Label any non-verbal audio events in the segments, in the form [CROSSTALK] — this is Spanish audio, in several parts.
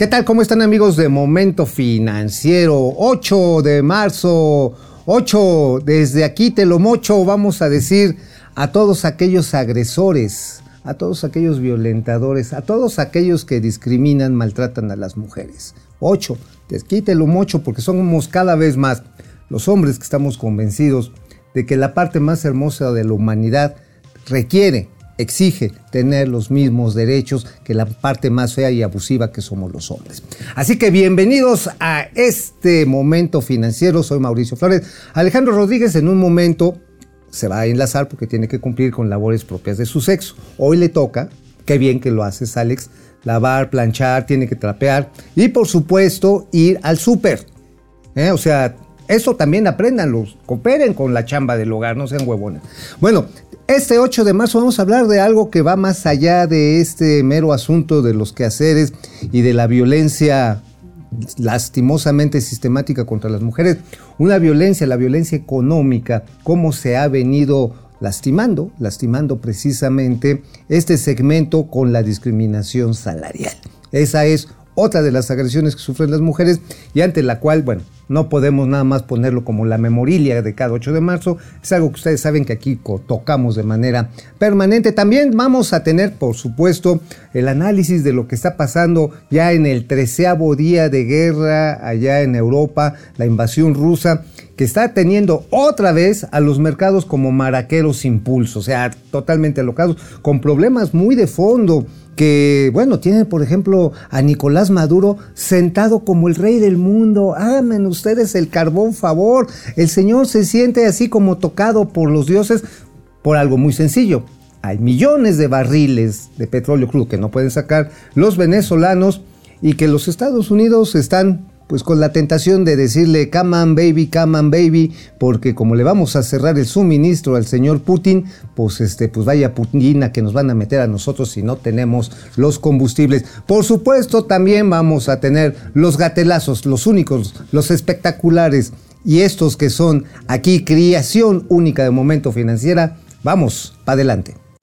¿Qué tal? ¿Cómo están amigos de Momento Financiero? 8 de marzo, 8, desde aquí te lo mocho, vamos a decir a todos aquellos agresores, a todos aquellos violentadores, a todos aquellos que discriminan, maltratan a las mujeres. 8, lo mocho porque somos cada vez más los hombres que estamos convencidos de que la parte más hermosa de la humanidad requiere exige tener los mismos derechos que la parte más fea y abusiva que somos los hombres. Así que bienvenidos a este momento financiero. Soy Mauricio Flores. Alejandro Rodríguez en un momento se va a enlazar porque tiene que cumplir con labores propias de su sexo. Hoy le toca, qué bien que lo haces Alex, lavar, planchar, tiene que trapear y por supuesto ir al súper. ¿eh? O sea, eso también apréndanlo, cooperen con la chamba del hogar, no sean huevones. Bueno, este 8 de marzo vamos a hablar de algo que va más allá de este mero asunto de los quehaceres y de la violencia lastimosamente sistemática contra las mujeres. Una violencia, la violencia económica, cómo se ha venido lastimando, lastimando precisamente este segmento con la discriminación salarial. Esa es otra de las agresiones que sufren las mujeres y ante la cual, bueno, no podemos nada más ponerlo como la memorilia de cada 8 de marzo. Es algo que ustedes saben que aquí tocamos de manera permanente. También vamos a tener, por supuesto, el análisis de lo que está pasando ya en el treceavo día de guerra allá en Europa, la invasión rusa que está teniendo otra vez a los mercados como maraqueros impulso, o sea, totalmente alocados, con problemas muy de fondo que, bueno, tienen, por ejemplo, a Nicolás Maduro sentado como el rey del mundo. Háganme ustedes el carbón favor. El Señor se siente así como tocado por los dioses por algo muy sencillo. Hay millones de barriles de petróleo crudo que no pueden sacar los venezolanos y que los Estados Unidos están pues con la tentación de decirle, come on baby, come on baby, porque como le vamos a cerrar el suministro al señor Putin, pues este, pues vaya Putina que nos van a meter a nosotros si no tenemos los combustibles. Por supuesto, también vamos a tener los gatelazos, los únicos, los espectaculares, y estos que son aquí creación única de momento financiera, vamos, para adelante.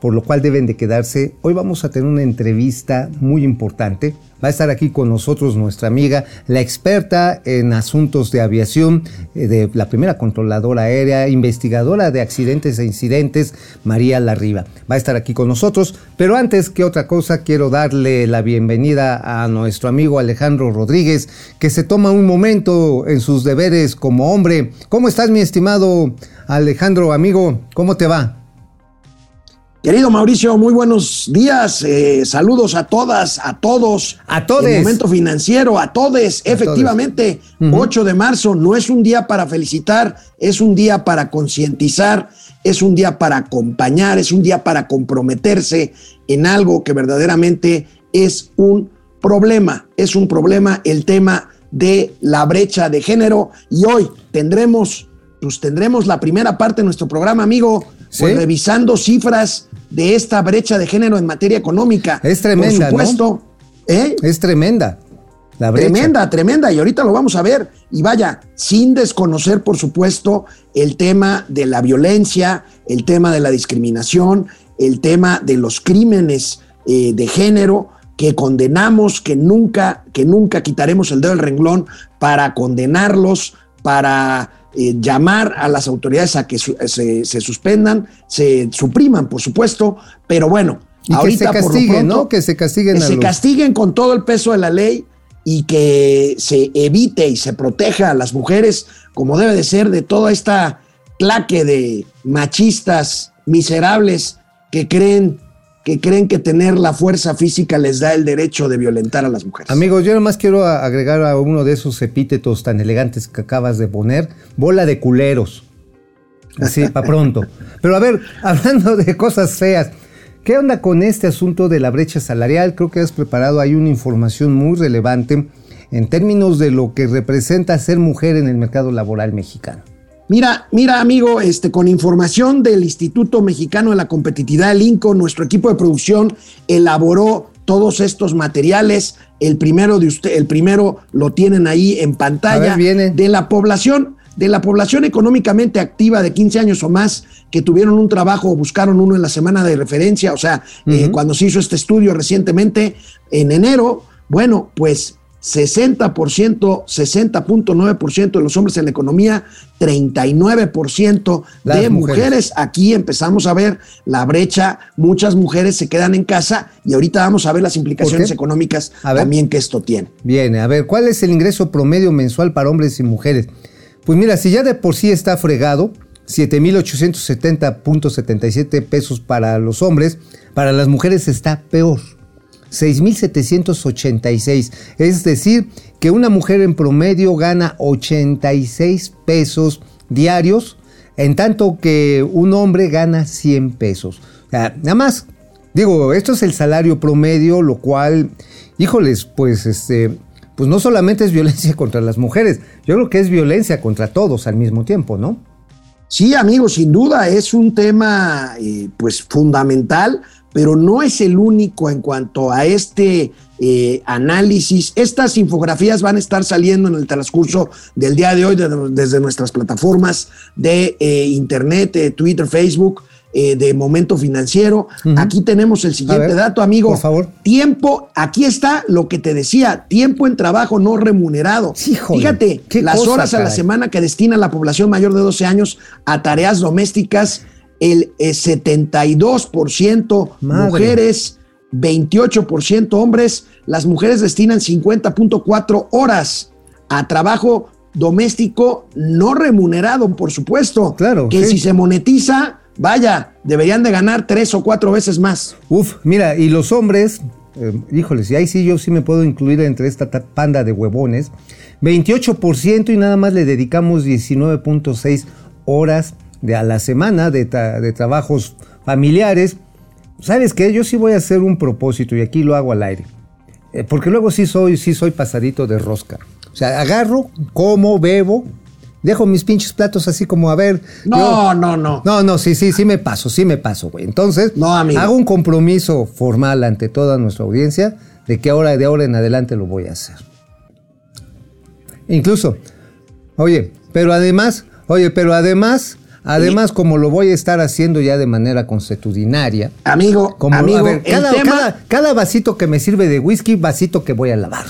por lo cual deben de quedarse. Hoy vamos a tener una entrevista muy importante. Va a estar aquí con nosotros nuestra amiga, la experta en asuntos de aviación eh, de la primera controladora aérea, investigadora de accidentes e incidentes, María Larriba. Va a estar aquí con nosotros, pero antes que otra cosa quiero darle la bienvenida a nuestro amigo Alejandro Rodríguez, que se toma un momento en sus deberes como hombre. ¿Cómo estás mi estimado Alejandro, amigo? ¿Cómo te va? Querido Mauricio, muy buenos días. Eh, saludos a todas, a todos. A todos. Momento financiero, a todos. Efectivamente, 8 de marzo no es un día para felicitar, es un día para concientizar, es un día para acompañar, es un día para comprometerse en algo que verdaderamente es un problema. Es un problema el tema de la brecha de género y hoy tendremos, pues tendremos la primera parte de nuestro programa, amigo, pues revisando cifras de esta brecha de género en materia económica. Es tremenda. Por supuesto. ¿eh? Es tremenda. La brecha. Tremenda, tremenda. Y ahorita lo vamos a ver. Y vaya, sin desconocer, por supuesto, el tema de la violencia, el tema de la discriminación, el tema de los crímenes eh, de género que condenamos, que nunca, que nunca quitaremos el dedo del renglón para condenarlos, para eh, llamar a las autoridades a que se, suspendan, se supriman, por supuesto, pero bueno, ahorita que se castiguen, ¿no? Que se castiguen. Que se castiguen con todo el peso de la ley y que se evite y se proteja a las mujeres como debe de ser de toda esta claque de machistas miserables que creen que creen que tener la fuerza física les da el derecho de violentar a las mujeres. Amigos, yo más quiero agregar a uno de esos epítetos tan elegantes que acabas de poner, bola de culeros. Así, para pronto. Pero a ver, [LAUGHS] hablando de cosas feas, ¿qué onda con este asunto de la brecha salarial? Creo que has preparado ahí una información muy relevante en términos de lo que representa ser mujer en el mercado laboral mexicano. Mira, mira, amigo, este, con información del Instituto Mexicano de la Competitividad, el INCO, nuestro equipo de producción elaboró todos estos materiales. El primero de usted, el primero lo tienen ahí en pantalla. De la población, de la población económicamente activa de 15 años o más que tuvieron un trabajo o buscaron uno en la semma de referencia, o sea, eh, cuando se hizo este estudio recientemente en enero, bueno, pues 60%, 60.9% de los hombres en la economía, 39% de mujeres. Aquí empezamos a ver la brecha, muchas mujeres se quedan en casa y ahorita vamos a ver las implicaciones económicas también que esto tiene. Bien, a ver, ¿cuál es el ingreso promedio mensual para hombres y mujeres? Pues mira, si ya de por sí está fregado, 7.870.77 pesos para los hombres, para las mujeres está peor. 6.786. Es decir, que una mujer en promedio gana 86 pesos diarios, en tanto que un hombre gana 100 pesos. nada más, digo, esto es el salario promedio, lo cual, híjoles, pues este, pues no solamente es violencia [LAUGHS] contra las mujeres, yo creo que es violencia contra todos al mismo tiempo, ¿no? Sí, amigos, sin duda es un tema eh, pues fundamental pero no es el único en cuanto a este eh, análisis. Estas infografías van a estar saliendo en el transcurso del día de hoy desde nuestras plataformas de eh, Internet, Twitter, Facebook. Eh, de momento financiero. Aquí tenemos el siguiente dato, amigo. Por favor. Tiempo, aquí está lo que te decía, tiempo en trabajo no remunerado. Fíjate, las horas a la semana que destina la población mayor de 12 años a tareas domésticas el 72% eh, mujeres, 28% hombres. Las mujeres destinan 50.4 horas a trabajo doméstico no remunerado, por supuesto. Claro. Que si se monetiza, vaya, deberían de ganar tres o cuatro veces más. Uf, mira, y los hombres, eh, híjoles, y ahí sí yo sí me puedo incluir entre esta panda de huevones, 28% y nada más le dedicamos 19.6 horas de a la semana de, trabajos familiares. ¿Sabes qué? Yo sí voy a hacer un propósito y aquí lo hago al aire. Eh, porque luego sí soy, sí soy pasadito de rosca. O sea, agarro, como, bebo, dejo mis pinches platos así como a ver. No, no, no. No, no, sí, sí, sí me paso, sí me paso, güey. Entonces, no, hago un compromiso formal ante toda nuestra audiencia de que ahora de ahora en adelante lo voy a hacer. Incluso, oye, pero además, oye, pero además, Además, como lo voy a estar haciendo ya de manera consuetudinaria. Amigo, como, amigo, cada, vasito que me sirve de whisky, vasito que voy a lavar.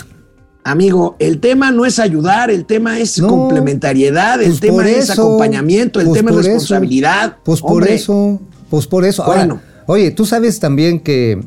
Amigo, el tema no es ayudar, el tema es complementariedad, el pues tema es acompañamiento, el pues tema es responsabilidad. pues por eso, pues por eso. Bueno. oye, tú sabes también que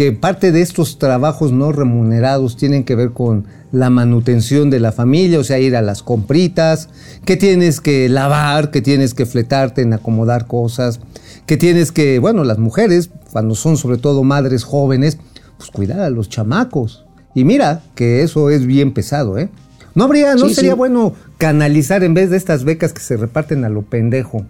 que parte de estos trabajos no remunerados tienen que ver con la manutención de la familia, o sea, ir a las compritas, que tienes que lavar, que tienes que fletarte en acomodar cosas, que tienes que, bueno, las mujeres, cuando son sobre todo madres jóvenes, pues cuidar a los chamacos. Y mira que eso es bien pesado, ¿eh? No habría, no sería bueno canalizar en vez de estas becas que se reparten a lo pendejo,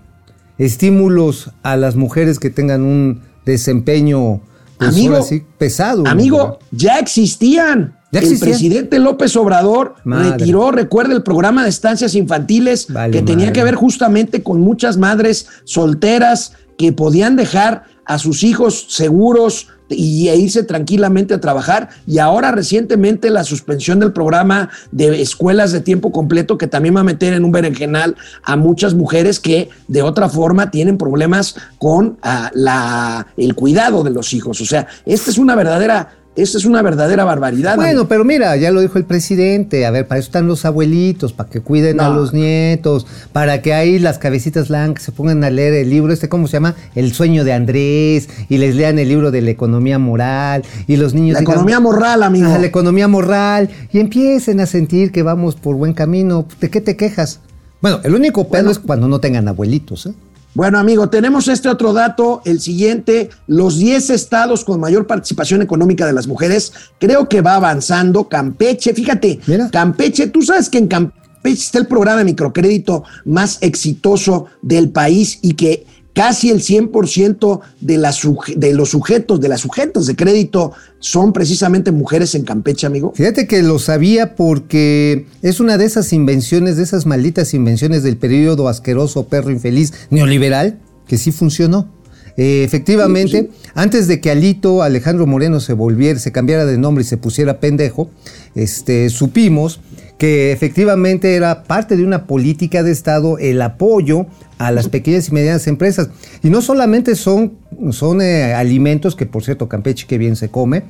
estímulos a las mujeres que tengan un desempeño pues amigo, pesado. Amigo, ya existían. El presidente López Obrador retiró, recuerda, el programa de estancias infantiles que tenía que ver justamente con muchas madres solteras que podían dejar a sus hijos seguros y e irse tranquilamente a trabajar. Y ahora recientemente la suspensión del programa de escuelas de tiempo completo que también va a meter en un berenjenal a muchas mujeres que de otra forma tienen problemas con ah, la, el cuidado de los hijos. O sea, esta es una verdadera esta es una verdadera barbaridad. Bueno, pero mira, ya lo dijo el presidente. A ver, para eso están los abuelitos, para que cuiden a los nietos, para que ahí las cabecitas blancas se pongan a leer el libro, este, ¿cómo se llama? El sueño de Andrés, y les lean el libro de la economía moral, y los niños. La economía moral, amigo. la economía moral, y empiecen a sentir que vamos por buen camino. ¿De qué te quejas? Bueno, el único pedo es cuando no tengan abuelitos, ¿eh? Bueno, amigo, tenemos este otro dato, el siguiente, los 10 estados con mayor participación económica de las mujeres, creo que va avanzando. Campeche, fíjate, Campeche, tú sabes que en Campeche está el programa de microcrédito más exitoso del país y que casi el 100% de, de los sujetos, de las sujetas de crédito son precisamente mujeres en Campeche, amigo. Fíjate que lo sabía porque es una de esas invenciones, de esas malditas invenciones del periodo asqueroso, perro infeliz, neoliberal, que sí funcionó. Eh, efectivamente, antes de que Alito Alejandro Moreno se volviera, se cambiara de nombre y se pusiera pendejo, este, supimos que efectivamente era parte de una política de Estado el apoyo a las pequeñas y medianas empresas. Y no solamente son, son eh, alimentos, que por cierto Campeche que bien se come,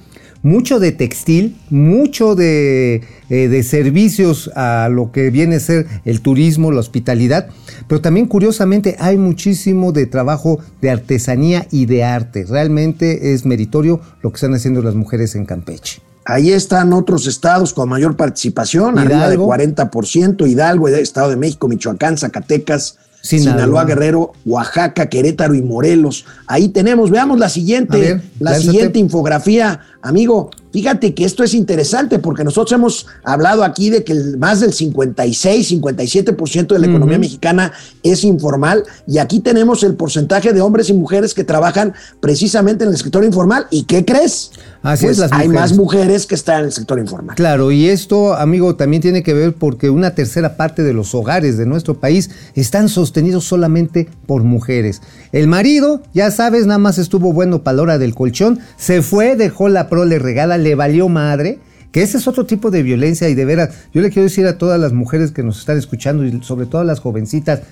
mucho de textil, mucho de, eh, de, servicios a lo que viene a ser el turismo, la hospitalidad, pero también curiosamente hay muchísimo de trabajo de artesanía y de arte. Realmente es meritorio lo que están haciendo las mujeres en Campeche. Ahí están otros estados con mayor participación, arriba de 40%, Hidalgo, Estado de México, Michoacán, Zacatecas, Sinaloa. Guerrero, Oaxaca, Querétaro y Morelos. Ahí tenemos, veamos la siguiente, la siguiente infografía, amigo. Fíjate que esto es interesante porque nosotros hemos hablado aquí de que más del 56, 57% de la economía mexicana es informal y aquí tenemos el porcentaje de hombres y mujeres que trabajan precisamente en el sector informal. ¿Y qué crees? Así es, pues hay más mujeres que están en el sector informal. Claro, y esto, amigo, también tiene que ver porque una tercera parte de los hogares de nuestro país están sostenidos solamente por mujeres. El marido, ya sabes, nada más estuvo bueno para la hora del colchón, se fue, dejó la prole regada, le valió madre. Que ese es otro tipo de violencia y de veras, yo le quiero decir a todas las mujeres que nos están escuchando y sobre todo a las jovencitas,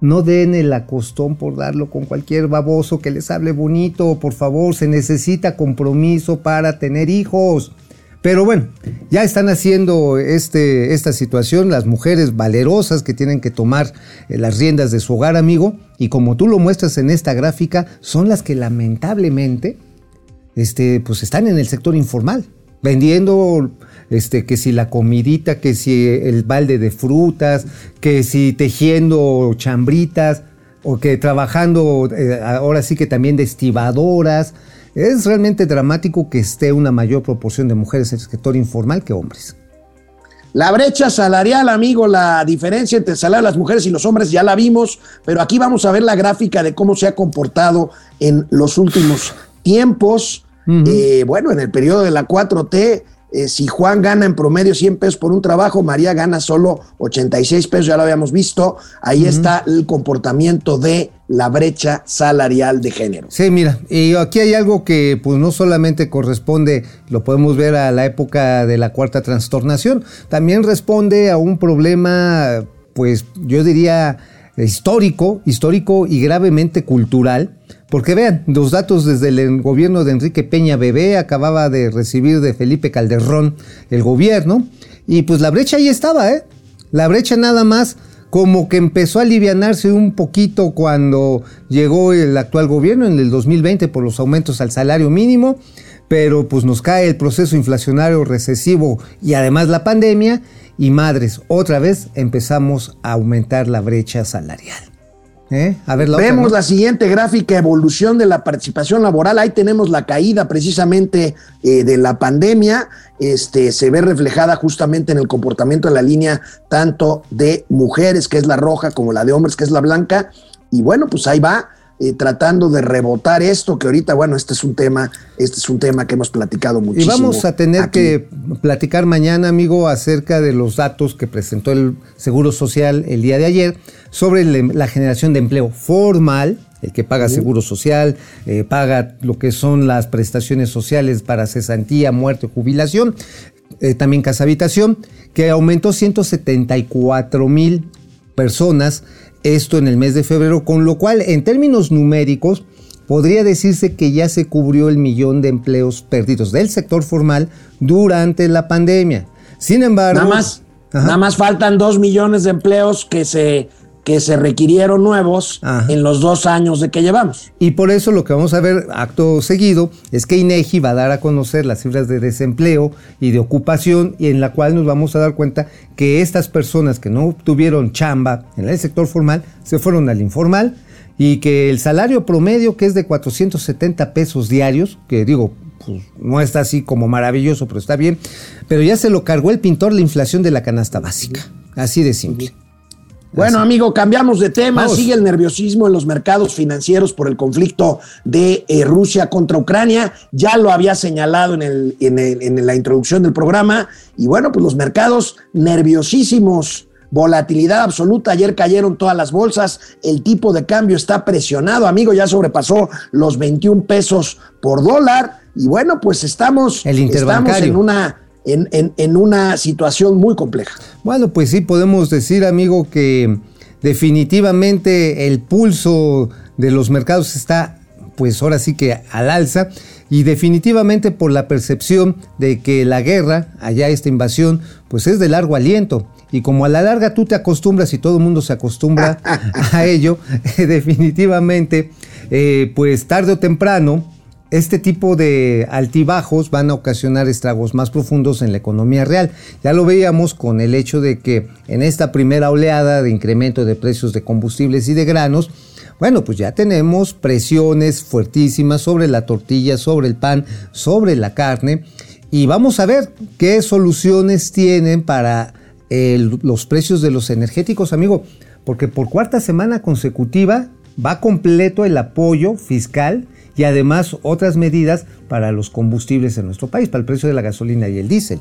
no den el acostón por darlo con cualquier baboso que les hable bonito, por favor, se necesita compromiso para tener hijos. Pero bueno, ya están haciendo este, esta situación las mujeres valerosas que tienen que tomar eh, las riendas de su hogar, amigo, y como tú lo muestras en esta gráfica, son las que lamentablemente este, pues están en el sector informal, vendiendo este, que si la comidita, que si el balde de frutas, que si tejiendo chambritas, o que trabajando eh, ahora sí que también de estibadoras. Es realmente dramático que esté una mayor proporción de mujeres en el sector informal que hombres. La brecha salarial, amigo, la diferencia entre el salario de las mujeres y los hombres ya la vimos, pero aquí vamos a ver la gráfica de cómo se ha comportado en los últimos tiempos. Eh, bueno, en el periodo de la 4T, eh, si Juan gana en promedio 100 pesos por un trabajo, María gana solo 86 pesos, ya lo habíamos visto. Ahí está el comportamiento de la brecha salarial de género. Sí, mira, y aquí hay algo que pues no solamente corresponde, lo podemos ver a la época de la cuarta trastornación, también responde a un problema, pues yo diría histórico, histórico y gravemente cultural, porque vean, los datos desde el gobierno de Enrique Peña Bebé acababa de recibir de Felipe Calderón el gobierno, y pues la brecha ahí estaba, ¿eh? La brecha nada más como que empezó a alivianarse un poquito cuando llegó el actual gobierno en el 2020 por los aumentos al salario mínimo, pero pues nos cae el proceso inflacionario recesivo y además la pandemia y madres, otra vez empezamos a aumentar la brecha salarial. ¿Eh? A ver, Vemos la siguiente gráfica, evolución de la participación laboral. Ahí tenemos la caída precisamente eh, de la pandemia. Este, se ve reflejada justamente en el comportamiento de la línea tanto de mujeres, que es la roja, como la de hombres, que es la blanca. Y bueno, pues ahí va eh, tratando de rebotar esto, que ahorita, bueno, este es un tema, este es un tema que hemos platicado muchísimo. Y vamos a tener que platicar mañana, amigo, acerca de los datos que presentó el Seguro Social el día de ayer sobre la generación de empleo formal, el que paga seguro social, eh, paga lo que son las prestaciones sociales para cesantía, muerte, jubilación, eh, también casa habitación, que aumentó 174 mil personas esto en el mes de febrero, con lo cual en términos numéricos podría decirse que ya se cubrió el millón de empleos perdidos del sector formal durante la pandemia. Sin embargo... Nada más, nada más faltan dos millones de empleos que se que se requirieron nuevos en los dos años de que llevamos. Y por eso lo que vamos a ver acto seguido es que INEGI va a dar a conocer las cifras de desempleo y de ocupación y en la cual nos vamos a dar cuenta que estas personas que no tuvieron chamba en el sector formal se fueron al informal y que el salario promedio que es de 470 pesos diarios, que digo, pues no está así como maravilloso, pero está bien, pero ya se lo cargó el pintor la inflación de la canasta básica, así de simple. Bueno, Así. amigo, cambiamos de tema. Vamos. Sigue el nerviosismo en los mercados financieros por el conflicto de eh, Rusia contra Ucrania. Ya lo había señalado en, el, en, el- en la introducción del programa. Y bueno, pues los mercados nerviosísimos. Volatilidad absoluta. Ayer cayeron todas las bolsas. El tipo de cambio está presionado, amigo. Ya sobrepasó los 21 pesos por dólar. Y bueno, pues estamos, El estamos en una, en, en- en una situación muy compleja. Bueno, pues sí, podemos decir, amigo, que definitivamente el pulso de los mercados está, pues ahora sí que al alza, y definitivamente por la percepción de que la guerra, allá esta invasión, pues es de largo aliento. Y como a la larga tú te acostumbras y todo el mundo se acostumbra [LAUGHS] a ello, [LAUGHS] definitivamente, eh, pues tarde o temprano, este tipo de altibajos van a ocasionar estragos más profundos en la economía real. Ya lo veíamos con el hecho de que en esta primera oleada de incremento de precios de combustibles y de granos, bueno, pues ya tenemos presiones fuertísimas sobre la tortilla, sobre el pan, sobre la carne. Y vamos a ver qué soluciones tienen para el- los precios de los energéticos, amigo. Porque por cuarta semana consecutiva va completo el apoyo fiscal y además otras medidas para los combustibles en nuestro país, para el precio de la gasolina y el diésel.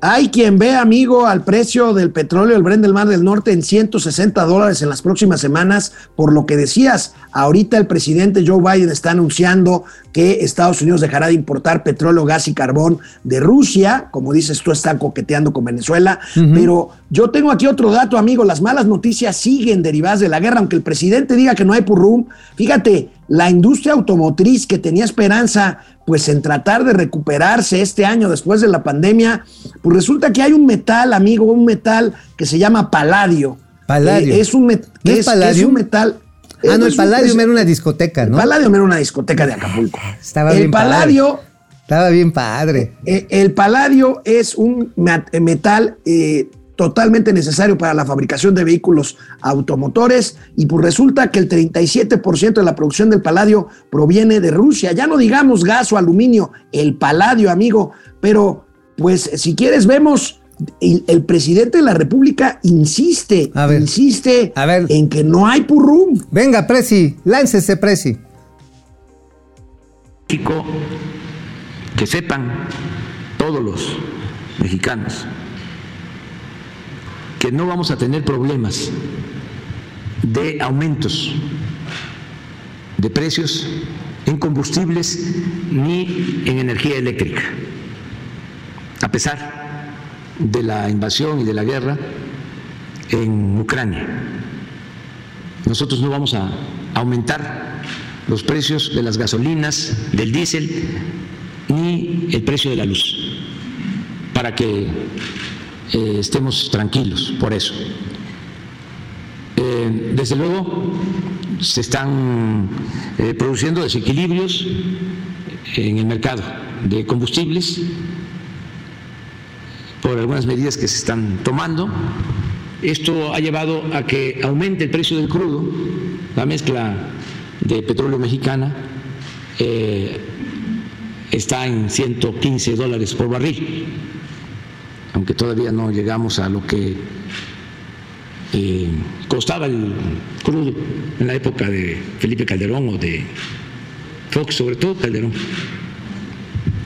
Hay quien ve, amigo, al precio del petróleo, el Brent del Mar del Norte, en 160 dólares en las próximas semanas, por lo que decías, ahorita el presidente Joe Biden está anunciando que Estados Unidos dejará de importar petróleo, gas y carbón de Rusia, como dices tú, están coqueteando con Venezuela, pero yo tengo aquí otro dato, amigo, las malas noticias siguen derivadas de la guerra, aunque el presidente diga que no hay purrum, fíjate, la industria automotriz que tenía esperanza pues en tratar de recuperarse este año después de la pandemia, pues resulta que hay un metal, amigo, un metal que se llama paladio. Paladio. Eh, es un, met- ¿No es es, paladio? es un metal. Ah, no, el Palladium era una discoteca, El ¿no? Palladium era una discoteca de Acapulco. Estaba el bien padre. Paladio, Estaba bien padre. eh, el Paladio es un eh, metal eh, totalmente necesario para la fabricación de vehículos automotores y pues resulta que el 37% de la producción del paladio proviene de Rusia. Ya no digamos gas o aluminio, el paladio, amigo, pero pues si quieres vemos el, el presidente de la República insiste, A ver. insiste A ver. en que no hay purrum. Venga, Prezi, láncese, Prezi. México, que sepan todos los mexicanos que no vamos a tener problemas de aumentos de precios en combustibles ni en energía eléctrica, a pesar de la invasión y de la guerra en Ucrania. Nosotros no vamos a aumentar los precios de las gasolinas, del diésel, ni el precio de la luz, para que eh, estemos tranquilos por eso. Eh, desde luego, se están eh, produciendo desequilibrios en el mercado de combustibles por algunas medidas que se están tomando. Esto ha llevado a que aumente el precio del crudo, la mezcla de petróleo mexicana está en 115 dólares por barril, aunque todavía no llegamos a lo que eh, costaba el crudo en la época de Felipe Calderón o de Fox, sobre todo Calderón,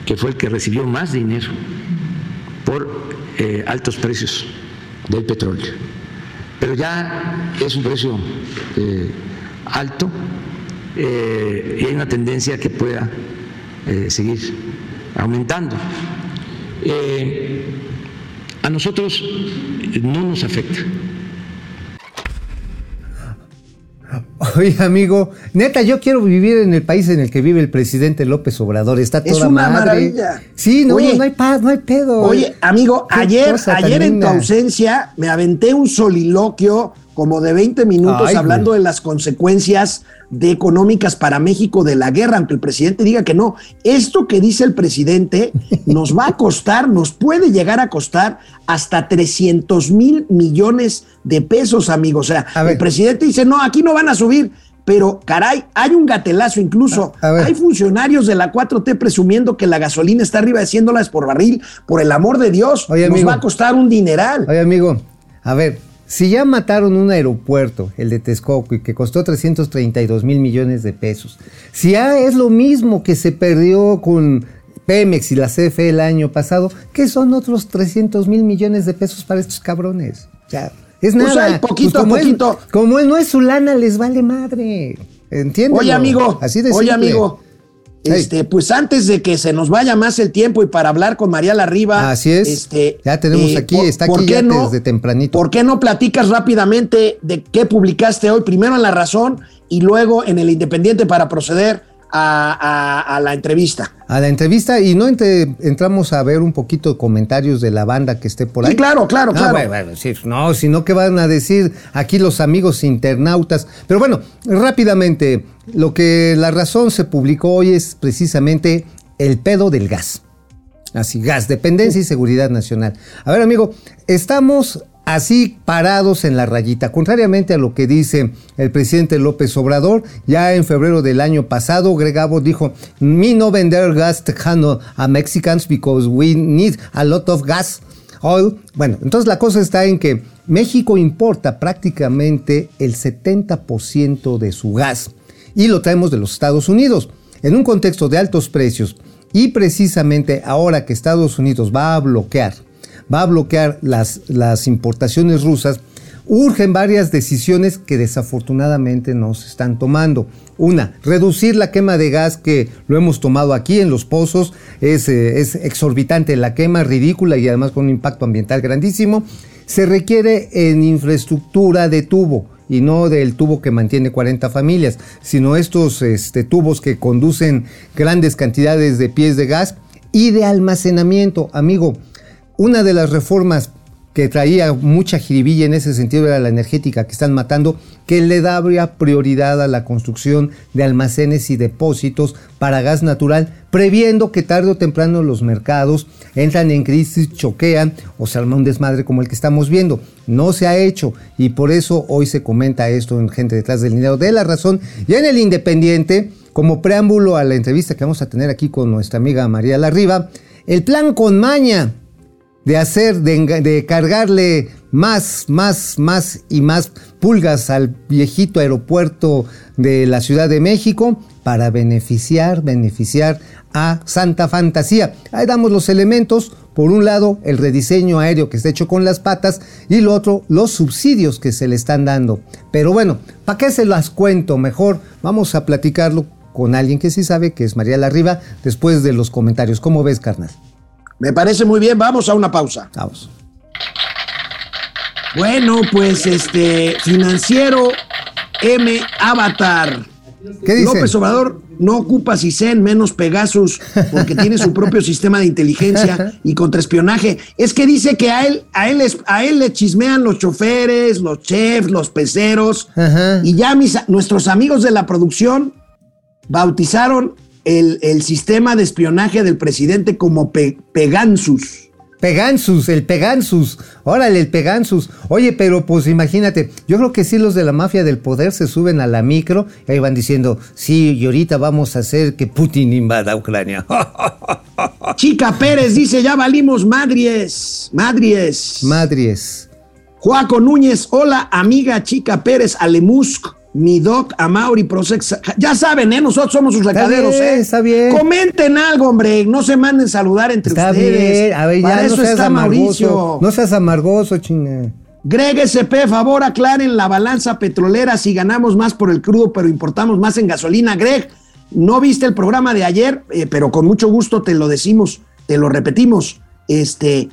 que fue el que recibió más dinero por eh, altos precios del petróleo. Pero ya es un precio eh, alto y hay una tendencia que pueda seguir aumentando. A nosotros no nos afecta. Oye, amigo, neta, yo quiero vivir en el país en el que vive el presidente López Obrador. Está Es toda una madre. maravilla. Sí, no, Oye, no hay paz, no hay pedo. Oye, amigo, ayer, ayer en tu ausencia me aventé un soliloquio como de 20 minutos Ay, hablando de las consecuencias de económicas para México de la guerra, aunque el presidente diga que no. Esto que dice el presidente [LAUGHS] nos va a costar, nos puede llegar a costar hasta 300 mil millones de pesos, amigos. O sea, el presidente dice, no, aquí no van a subir. Pero, caray, hay un gatelazo incluso. Hay funcionarios de la 4T presumiendo que la gasolina está arriba de 100 dólares por barril. Por el amor de Dios, Oye, nos amigo. va a costar un dineral. Oye, amigo, a ver, Si ya mataron un aeropuerto, el de Texcoco, y que costó 332 mil millones de pesos, si ya es lo mismo que se perdió con Pemex y la CFE el año pasado, ¿qué son otros 300 mil millones de pesos para estos cabrones? O sea, es Pues nada. hay poquito a como poquito. como él no es su lana, les vale madre. ¿Entiendes? Oye, amigo, Así de oye, simple. amigo. Este, pues antes de que se nos vaya más el tiempo y para hablar con María Larriba. Así es. Este, Ya tenemos aquí, está aquí ya desde tempranito. ¿Por qué no platicas rápidamente de qué publicaste hoy? Primero en La Razón y luego en El Independiente para proceder a, a- a la entrevista. A la entrevista y no entre- entramos a ver un poquito de comentarios de la banda que esté por ahí. Sí, claro, claro, claro. bueno, bueno, sí, no, sino que van a decir aquí los amigos internautas. Pero bueno, rápidamente, lo que la razón se publicó hoy es precisamente el pedo del gas. Así, gas, dependencia y seguridad nacional. A ver, amigo, estamos así parados en la rayita. Contrariamente a lo que dice el presidente López Obrador, ya en febrero del año pasado, Greg Abbott dijo, me no vender gas tejano a Mexicans because we need a lot of gas. Oil. Bueno, entonces la cosa está en que México importa prácticamente el 70% de su gas y lo traemos de los Estados Unidos. En un contexto de altos precios y precisamente ahora que Estados Unidos va a bloquear, va a bloquear las, las importaciones rusas, urgen varias decisiones que desafortunadamente no se están tomando. Una, reducir la quema de gas que lo hemos tomado aquí en los pozos, es, eh, es exorbitante la quema, ridícula y además con un impacto ambiental grandísimo. Se requiere en infraestructura de tubo y no del tubo que mantiene 40 familias, sino estos este, tubos que conducen grandes cantidades de pies de gas y de almacenamiento. Amigo, una de las reformas que traía mucha jiribilla en ese sentido era la energética que están matando, que le daría prioridad a la construcción de almacenes y depósitos para gas natural, previendo que tarde o temprano los mercados entran en crisis, choquean o se arma un desmadre como el que estamos viendo. No se ha hecho y por eso hoy se comenta esto en Gente detrás del dinero de la razón. Y en el Independiente, como preámbulo a la entrevista que vamos a tener aquí con nuestra amiga María Larriba, el plan con maña de hacer, de, cargarle más, más, más y más pulgas al viejito aeropuerto de la Ciudad de México para beneficiar, beneficiar a Santa Fantasía. Ahí damos los elementos. Por un lado, el rediseño aéreo que está hecho con las patas y lo otro, los subsidios que se le están dando. Pero bueno, ¿para qué se las cuento? Mejor vamos a platicarlo con alguien que sí sabe, que es María Larriba, después de los comentarios. ¿Cómo ves, carnal? Me parece muy bien, vamos a una pausa. Vamos. Bueno, pues este financiero M Avatar. ¿Qué dice? López Obrador no ocupa CISEN menos Pegasus porque tiene su propio sistema de inteligencia [LAUGHS] y contraespionaje. Es que dice que a él, a él, a él le chismean los choferes, los chefs, los peceros. Ajá. Y ya mis, nuestros amigos de la producción bautizaron el, el sistema de espionaje del presidente como Pe- Pegansus. Pegansus, el Pegansus. Órale, el Pegansus. Oye, pero pues imagínate, yo creo que sí los de la mafia del poder se suben a la micro y ahí van diciendo, sí, y ahorita vamos a hacer que Putin invada Ucrania. [LAUGHS] Chica Pérez dice, ya valimos madries, madries. Madries. Joaco Núñez, hola amiga Chica Pérez, Alemusk, mi doc, Amauri, Prosex. Ya saben, ¿eh? nosotros somos sus recaderos, bien, ¿eh? está bien. Comenten algo, hombre, no se manden saludar entre Está ustedes. bien, a ver, Para ya no eso seas está amargoso. Mauricio. No seas amargoso, chinga. Greg SP, favor, aclaren la balanza petrolera si ganamos más por el crudo, pero importamos más en gasolina. Greg, no viste el programa de ayer, Eh, pero con mucho gusto te lo decimos, te lo repetimos. Este,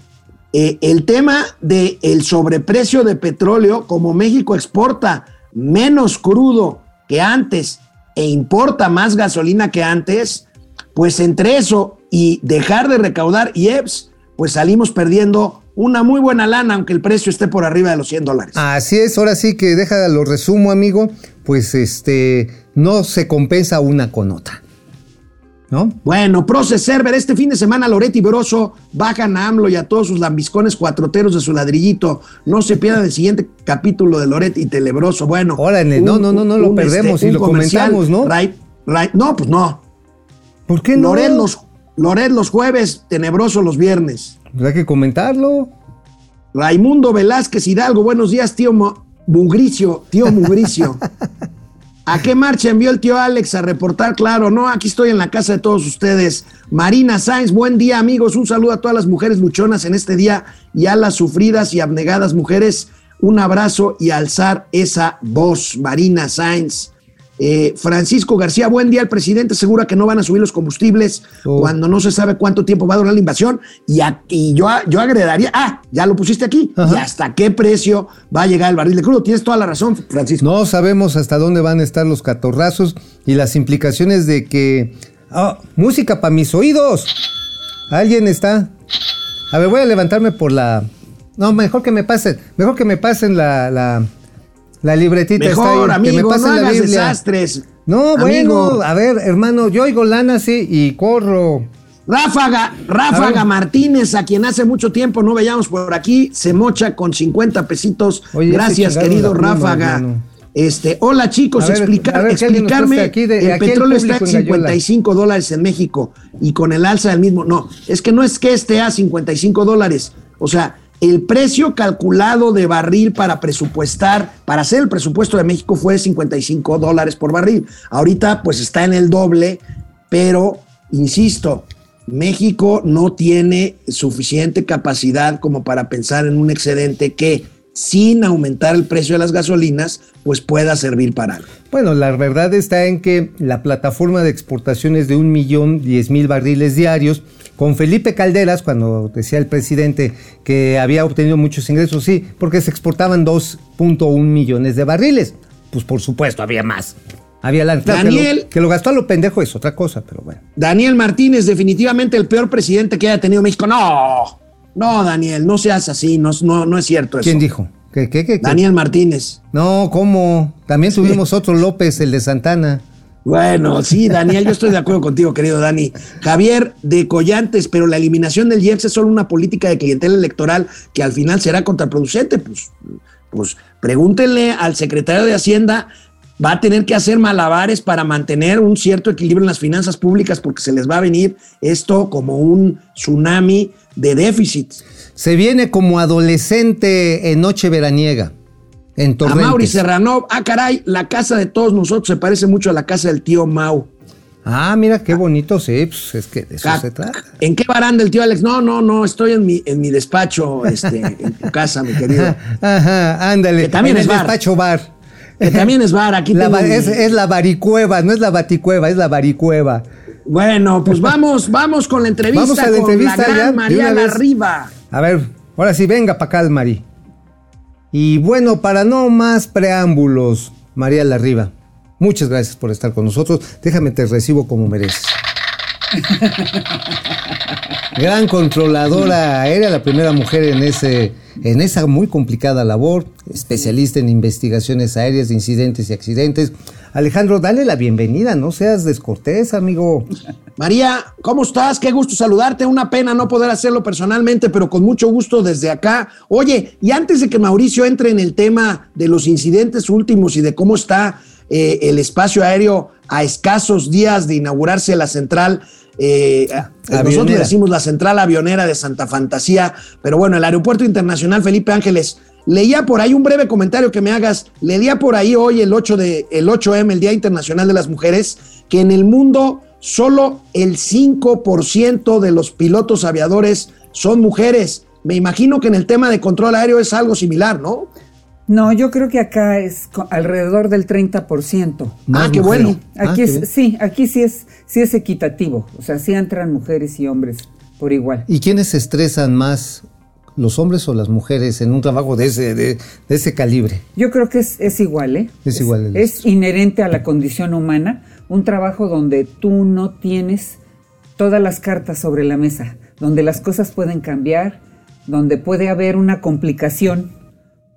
eh, el tema del el sobreprecio de petróleo, como México exporta menos crudo que antes e importa más gasolina que antes, pues entre eso y dejar de recaudar IEPS, pues salimos perdiendo una muy buena lana, aunque el precio esté por arriba de los 100 dólares. Así es, ahora sí que deja lo resumo, amigo. Pues este, no se compensa una con otra. ¿No? Bueno, Proces Server, este fin de semana Loretti Broso bajan a AMLO y a todos sus lambiscones cuatroteros de su ladrillito. No se pierdan el siguiente capítulo de Loretti y Telebroso. Bueno. Órale, no, no, no, no lo perdemos y lo comentamos, ¿no? right- right- no, pues no. ¿Por qué no? Loret los, Loret los jueves, Tenebroso los viernes. Pues hay que comentarlo. Raimundo Velázquez Hidalgo, buenos días, tío Mugricio, tío Mugricio. [LAUGHS] ¿A qué marcha envió el tío Alex a reportar? Claro, no, aquí estoy en la casa de todos ustedes. Marina Sáenz, buen día amigos, un saludo a todas las mujeres luchonas en este día y a las sufridas y abnegadas mujeres, un abrazo y alzar esa voz, Marina Sáenz. Eh, Francisco García, buen día. El presidente asegura que no van a subir los combustibles Oh. cuando no se sabe cuánto tiempo va a durar la invasión. Y, yo, yo agregaría, ah, ya lo pusiste aquí. Ajá. ¿Y hasta qué precio va a llegar el barril de crudo? Tienes toda la razón, Francisco. No sabemos hasta dónde van a estar los catorrazos y las implicaciones de que... Ah, música para mis oídos. ¿Alguien está? A ver, voy a levantarme por la... No, mejor que me pasen, mejor que me pasen la, la, la libretita. está Mejor, ahí, que me amigo, no la hagas desastres. No, Amigo. bueno, a ver, hermano, yo oigo lana, sí, y corro. Ráfaga, Ráfaga. Martínez, a quien hace mucho tiempo no veíamos por aquí, se mocha con 50 pesitos. Oye, Gracias, querido pluma, Ráfaga. hermano. Este, hola chicos, ver, explicar, ver, explicarme, aquí de- el aquí el petróleo está en público en Gallola. 55 dólares en México y con el alza del mismo, no, es que no es que esté a 55 dólares, o sea, el precio calculado de barril para presupuestar, para hacer el presupuesto de México fue 55 dólares por barril. Ahorita pues está en el doble, pero insisto, México no tiene suficiente capacidad como para pensar en un excedente que sin aumentar el precio de las gasolinas, pues pueda servir para algo. Bueno, la verdad está en que la plataforma de exportaciones de un millón diez mil barriles diarios, con Felipe Calderas, cuando decía el presidente que había obtenido muchos ingresos, sí, porque se exportaban 2.1 millones de barriles. Pues por supuesto, había más. Había la claro, que lo- Daniel. que, lo, gastó a lo pendejo es otra cosa, pero bueno. Daniel Martínez, definitivamente el peor presidente que haya tenido México. No, no, Daniel, no seas así, no, no, no es cierto eso. ¿Quién dijo? ¿Qué, qué, qué, qué? Daniel Martínez. No, ¿cómo? También tuvimos otro López, el de Santana. Bueno, sí, Daniel, yo estoy de acuerdo contigo, querido Dani. Javier de Collantes, pero la eliminación del IEPS es solo una política de clientela electoral que al final será contraproducente. Pues, pues pregúntenle al secretario de Hacienda, va a tener que hacer malabares para mantener un cierto equilibrio en las finanzas públicas porque se les va a venir esto como un tsunami de déficit. Se viene como adolescente en noche veraniega. En A. Mauri Serrano, ah, caray, la casa de todos nosotros se parece mucho a la casa del tío Mau. Ah, mira qué bonito, sí, pues es que de eso Ca- se trata. ¿En qué baranda el tío Alex? No, no, no, estoy en mi, en mi despacho, este, [LAUGHS] en tu casa, mi querido. Ajá, ándale. Que también en es el bar. despacho bar. Que también es bar, aquí [LAUGHS] La tengo ba- mi- es, la baricueva, no es la baticueva, es la baricueva. Bueno, pues vamos, vamos con la entrevista Vamos a la con entrevista la gran vez. Larriba. A ver, ahora sí, venga para acá, Mari. Y bueno, para no más preámbulos, María Larriba, muchas gracias por estar con nosotros. Déjame te recibo como mereces. Gran controladora aérea, la primera mujer en, ese, en esa muy complicada labor, especialista en investigaciones aéreas de incidentes y accidentes. Alejandro, dale la bienvenida, no seas descortés, amigo. María, ¿cómo estás? Qué gusto saludarte. Una pena no poder hacerlo personalmente, pero con mucho gusto desde acá. Oye, y antes de que Mauricio entre en el tema de los incidentes últimos y de cómo está eh, el espacio aéreo a escasos días de inaugurarse la central, eh, nosotros le Avionera. decimos la central avionera de Santa Fantasía, pero bueno, el Aeropuerto Internacional Felipe Ángeles. Leía por ahí un breve comentario que me hagas. Leía por ahí hoy el 8 de el 8M, el Día Internacional de las Mujeres, que en el mundo solo el 5% de los pilotos aviadores son mujeres. Me imagino que en el tema de control aéreo es algo similar, ¿no? No, yo creo que acá es alrededor del 30%. Más Ah, qué bueno. Ah, Aquí qué es, sí, aquí sí es, sí es equitativo. O sea, sí entran mujeres y hombres por igual. ¿Y quiénes se estresan más, los hombres o las mujeres, en un trabajo de ese, de, de ese calibre? Yo creo que es, es igual, ¿eh? Es igual el- Es inherente a la condición humana, un trabajo donde tú no tienes todas las cartas sobre la mesa, donde las cosas pueden cambiar, donde puede haber una complicación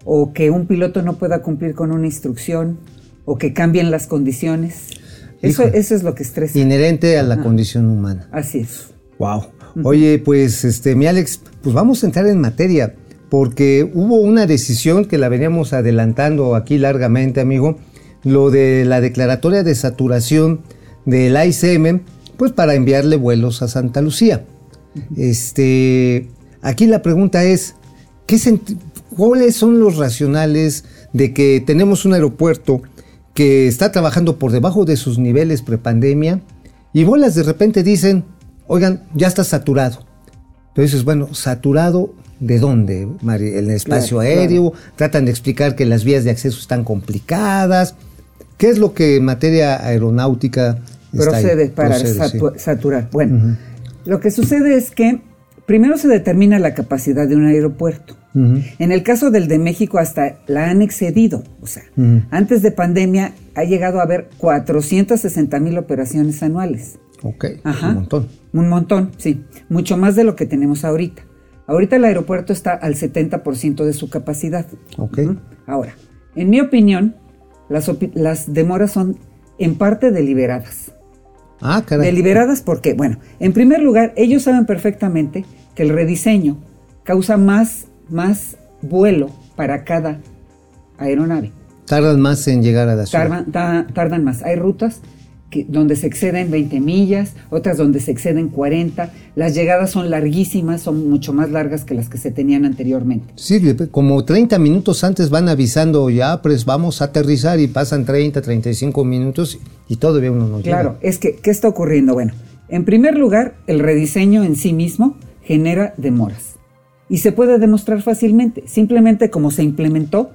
o que un piloto no pueda cumplir con una instrucción o que cambien las condiciones. Eso, eso es lo que estresa. Inherente a la condición humana. Así es. Wow. Oye, pues, este, mi Alex, pues vamos a entrar en materia, porque hubo una decisión que la veníamos adelantando aquí largamente, amigo, lo de la declaratoria de saturación del ICM, pues para enviarle vuelos a Santa Lucía. Este, aquí la pregunta es, ¿qué ¿cuáles son los racionales de que tenemos un aeropuerto que está trabajando por debajo de sus niveles prepandemia y bolas de repente dicen, oigan, ya está saturado? Entonces, bueno, ¿saturado de dónde, Mari? ¿El espacio Claro, aéreo? Tratan de explicar que las vías de acceso están complicadas. ¿Qué es lo que en materia aeronáutica está procede para sí. satu- saturar. Bueno, lo que sucede es que primero se determina la capacidad de un aeropuerto. En el caso del de México hasta la han excedido. O sea, antes de pandemia ha llegado a haber 460 mil operaciones anuales. Ok, Ajá. un montón. Un montón, sí. Mucho más de lo que tenemos ahorita. Ahorita el aeropuerto está al 70% de su capacidad. Ok. Ahora, en mi opinión, las, opi- las demoras son en parte deliberadas. Ah, caray. Deliberadas porque, bueno, en primer lugar, ellos saben perfectamente que el rediseño causa más, más vuelo para cada aeronave. Tardan más en llegar a la ciudad. Tardan, ta- tardan más. Hay rutas que, donde se exceden 20 millas, otras donde se exceden 40. Las llegadas son larguísimas, son mucho más largas que las que se tenían anteriormente. Sí, como 30 minutos antes van avisando ya, pues vamos a aterrizar y pasan 30, 35 minutos y todavía uno no Claro, llega. es que, ¿qué está ocurriendo? Bueno, en primer lugar, el rediseño en sí mismo genera demoras. Y se puede demostrar fácilmente, simplemente como se implementó.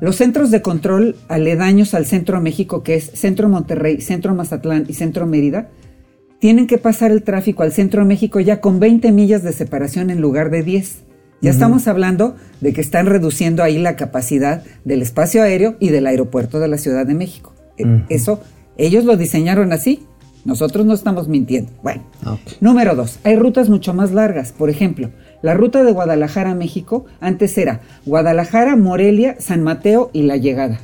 Los centros de control aledaños al Centro México, que es Centro Monterrey, Centro Mazatlán y Centro Mérida, tienen que pasar el tráfico al Centro México ya con 20 millas de separación en lugar de 10. Ya estamos hablando de que están reduciendo ahí la capacidad del espacio aéreo y del aeropuerto de la Ciudad de México. Eh, Eso, ellos lo diseñaron así. Nosotros no estamos mintiendo. Bueno, Ah, número dos, hay rutas mucho más largas. Por ejemplo, la ruta de Guadalajara a México antes era Guadalajara, Morelia, San Mateo y La Llegada.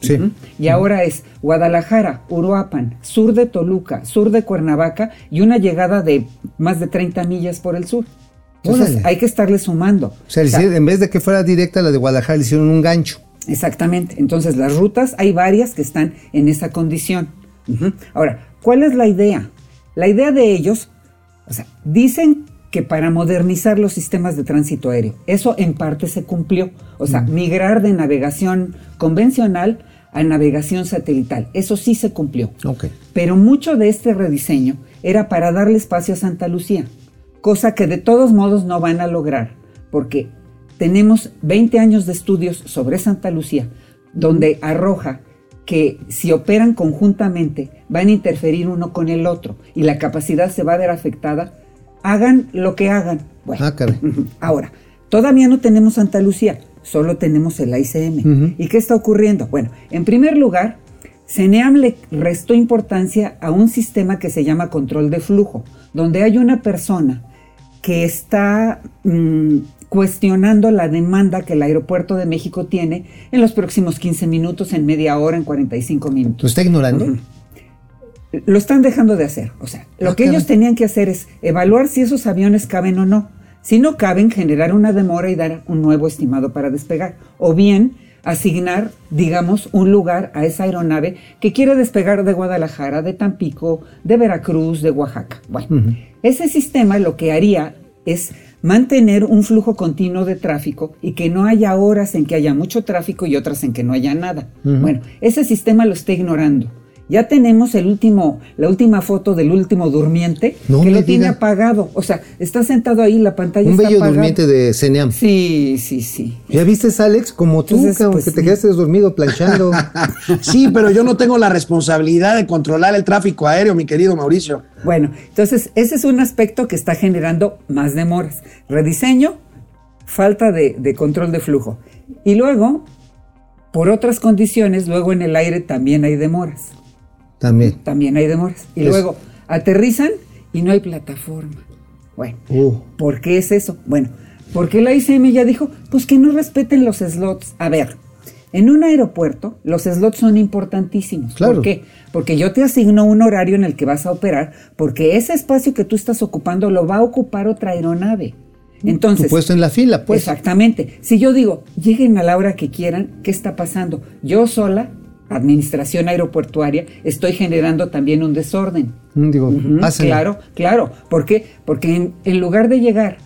Sí. Y ahora es Guadalajara, Uruapan, sur de Toluca, sur de Cuernavaca y una llegada de más de 30 millas por el sur. Entonces Órale. hay que estarle sumando. O sea, le O sea, hicieron- en vez de que fuera directa la de Guadalajara, le hicieron un gancho. Exactamente. Entonces, las rutas, hay varias que están en esa condición. Ahora, ¿cuál es la idea? La idea de ellos, o sea, dicen que para modernizar los sistemas de tránsito aéreo, eso en parte se cumplió. O sea, migrar de navegación convencional a navegación satelital, eso sí se cumplió. Pero mucho de este rediseño era para darle espacio a Santa Lucía, cosa que de todos modos no van a lograr, porque tenemos 20 años de estudios sobre Santa Lucía, donde arroja que si operan conjuntamente van a interferir uno con el otro y la capacidad se va a ver afectada, hagan lo que hagan. Bueno, Ah. Ahora, todavía no tenemos Santa Lucía, solo tenemos el ICM. Ujú. ¿Y qué está ocurriendo? Bueno, en primer lugar, CENEAM le restó importancia a un sistema que se llama control de flujo, donde hay una persona que está mm, cuestionando la demanda que el aeropuerto de México tiene en los próximos 15 minutos, en media hora, en 45 ¿Lo minutos. está ignorando? Lo están dejando de hacer. O sea, lo que ellos tenían que hacer es evaluar si esos aviones caben o no. Si no caben, generar una demora y dar un nuevo estimado para despegar. O bien asignar, digamos, un lugar a esa aeronave que quiere despegar de Guadalajara, de Tampico, de Veracruz, de Oaxaca. Bueno, ese sistema lo que haría es mantener un flujo continuo de tráfico y que no haya horas en que haya mucho tráfico y otras en que no haya nada. Bueno, ese sistema lo está ignorando. Ya tenemos el último, la última foto del último durmiente No que lo tiene apagado. O sea, está sentado ahí, la pantalla Un está bello apagada. durmiente de Ceneam. Sí, sí, sí. ¿Ya viste, Alex? Como tú, Entonces, cabrón, pues, que te sí. quedaste dormido planchando. [LAUGHS] Sí, pero yo no tengo la responsabilidad de controlar el tráfico aéreo, mi querido Mauricio. Bueno, entonces ese es un aspecto que está generando más demoras. Rediseño, falta de, de control de flujo. Y luego, por otras condiciones, luego en el aire también hay demoras. También. También hay demoras. Y Es- luego aterrizan y no hay plataforma. Bueno, Uh, ¿por qué es eso? Bueno, porque la ICM ya dijo, pues que no respeten los slots. A ver, en un aeropuerto los slots son importantísimos. Claro. ¿Por qué? Porque yo te asigno un horario en el que vas a operar, porque ese espacio que tú estás ocupando lo va a ocupar otra aeronave. Entonces, tu puesto en la fila, pues. Exactamente. Si yo digo, lleguen a la hora que quieran, ¿qué está pasando? Yo sola, administración aeroportuaria, estoy generando también un desorden. Mm, Digo. Claro, claro. ¿Por qué? Porque en, en lugar de llegar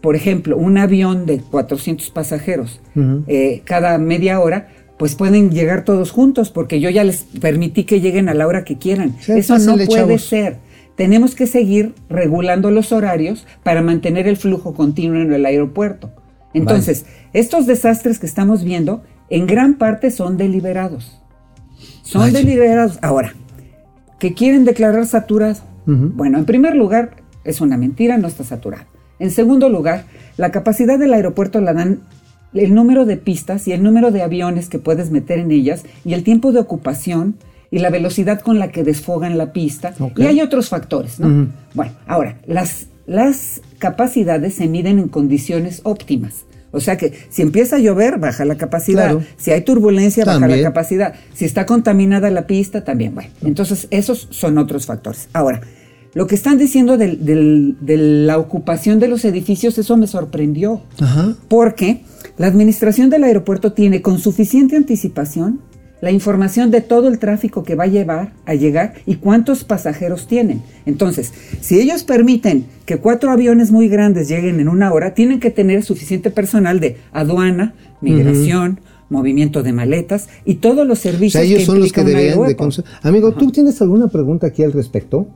por ejemplo, un avión de 400 pasajeros eh, cada media hora, pues pueden llegar todos juntos porque yo ya les permití que lleguen a la hora que quieran. Sí, Eso no de puede chavos. ser. Tenemos que seguir regulando los horarios para mantener el flujo continuo en el aeropuerto. Entonces, estos desastres que estamos viendo, en gran parte son deliberados. Son Vaya. deliberados. Ahora, que quieren declarar saturado. Bueno, en primer lugar, es una mentira, no está saturado. En segundo lugar, la capacidad del aeropuerto la dan el número de pistas y el número de aviones que puedes meter en ellas y el tiempo de ocupación y la velocidad con la que desfogan la pista. Y hay otros factores, ¿no? Bueno, ahora, las, las capacidades se miden en condiciones óptimas. O sea que si empieza a llover, baja la capacidad. Claro. Si hay turbulencia, baja la capacidad. Si está contaminada la pista, también. Bueno, entonces esos son otros factores. Ahora, lo que están diciendo del- de la ocupación de los edificios, eso me sorprendió. Ajá. Porque la administración del aeropuerto tiene con suficiente anticipación la información de todo el tráfico que va a llevar a llegar y cuántos pasajeros tienen. Entonces, si ellos permiten que cuatro aviones muy grandes lleguen en una hora, tienen que tener suficiente personal de aduana, migración, movimiento de maletas y todos los O servicios sea, ellos que son los que deberían de. Amigo, ¿tú tienes alguna pregunta aquí al respecto?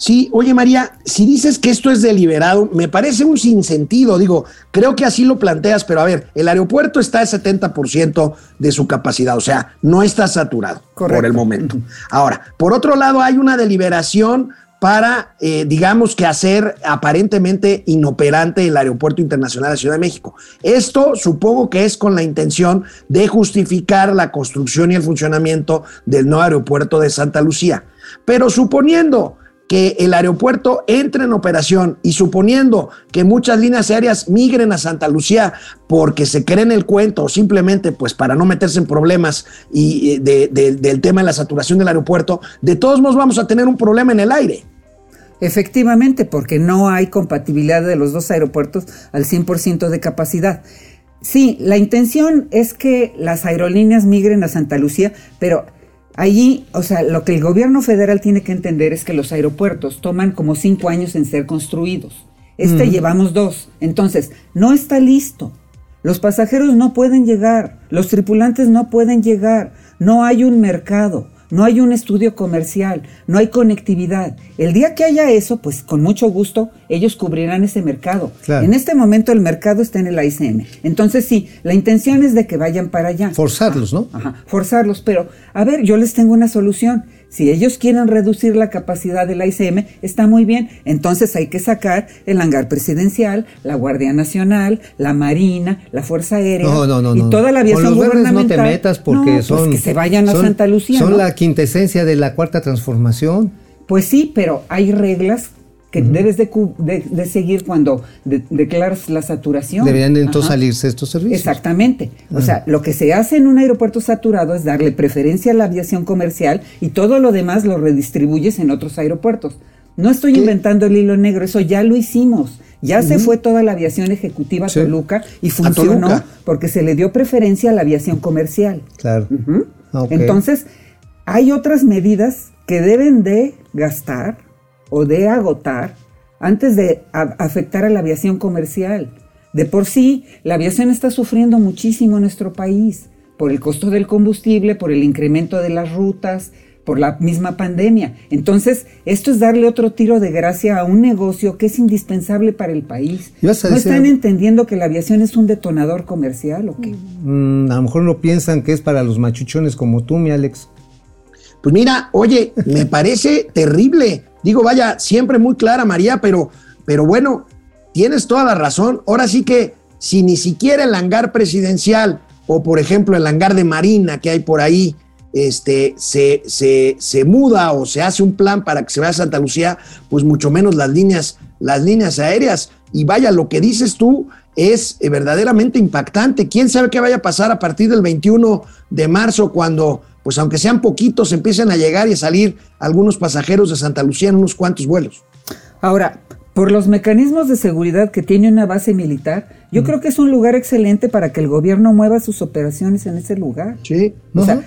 Sí, oye María, si dices que esto es deliberado, me parece un sinsentido. Digo, creo que así lo planteas, pero a ver, el aeropuerto está al 70% de su capacidad, o sea, no está saturado Correcto. por el momento. Ahora, por otro lado, hay una deliberación para, eh, digamos que hacer aparentemente inoperante el Aeropuerto Internacional de Ciudad de México. Esto supongo que es con la intención de justificar la construcción y el funcionamiento del nuevo aeropuerto de Santa Lucía. Pero suponiendo que el aeropuerto entre en operación y suponiendo que muchas líneas aéreas migren a Santa Lucía porque se creen el cuento o simplemente pues para no meterse en problemas y eh, de- de- del tema de la saturación del aeropuerto, de todos modos vamos a tener un problema en el aire. Efectivamente, porque no hay compatibilidad de los dos aeropuertos al 100% de capacidad. Sí, la intención es que las aerolíneas migren a Santa Lucía, pero allí, o sea, lo que el gobierno federal tiene que entender es que los aeropuertos toman como cinco años en ser construidos. Este llevamos dos. Entonces, no está listo. Los pasajeros no pueden llegar, los tripulantes no pueden llegar, no hay un mercado, no hay un estudio comercial, no hay conectividad. El día que haya eso, pues con mucho gusto ellos cubrirán ese mercado. Claro. En este momento el mercado está en el AICM. Entonces sí, la intención es de que vayan para allá. Forzarlos, ¿no? Ajá, forzarlos, pero a ver, yo les tengo una solución. Si ellos quieren reducir la capacidad del AICM, está muy bien. Entonces hay que sacar el hangar presidencial, la Guardia Nacional, la Marina, la Fuerza Aérea No, no, no. y no. toda la aviación Con los verdes no gubernamental. te metas porque No, pues son. que se vayan a son- Santa Lucía. Son la quintesencia de la cuarta transformación. Pues sí, pero hay reglas que debes de, de- de seguir cuando de- declaras la saturación. Deberían de entonces Ajá. salirse estos servicios. Exactamente. O sea, lo que se hace en un aeropuerto saturado es darle preferencia a la aviación comercial y todo lo demás lo redistribuyes en otros aeropuertos. No estoy inventando el hilo negro, eso ya lo hicimos. Ya se fue toda la aviación ejecutiva a. Toluca y funcionó Toluca. porque se le dio preferencia a la aviación comercial. Claro. Ah. Entonces, hay otras medidas que deben de gastar o de agotar antes de a- afectar a la aviación comercial. De por sí, la aviación está sufriendo muchísimo en nuestro país por el costo del combustible, por el incremento de las rutas, por la misma pandemia. Entonces, esto es darle otro tiro de gracia a un negocio que es indispensable para el país. ¿Ibas a ¿No decir están entendiendo que la aviación es un detonador comercial o qué? Mm, a lo mejor no piensan que es para los machuchones como tú, mi Alex. Pues mira, oye, me parece terrible. Digo, vaya, siempre muy clara María, pero, pero bueno, tienes toda la razón. Ahora sí que si ni siquiera el hangar presidencial o por ejemplo el hangar de Marina que hay por ahí, este, se, se, se muda o se hace un plan para que se vaya a Santa Lucía, pues mucho menos las líneas, las líneas aéreas. Y vaya, lo que dices tú es eh, verdaderamente impactante. ¿Quién sabe qué vaya a pasar a partir del 21 de marzo cuando, pues aunque sean poquitos, empiecen a llegar y a salir algunos pasajeros de Santa Lucía en unos cuantos vuelos? Ahora, por los mecanismos de seguridad que tiene una base militar, yo creo que es un lugar excelente para que el gobierno mueva sus operaciones en ese lugar. Sí. O sea,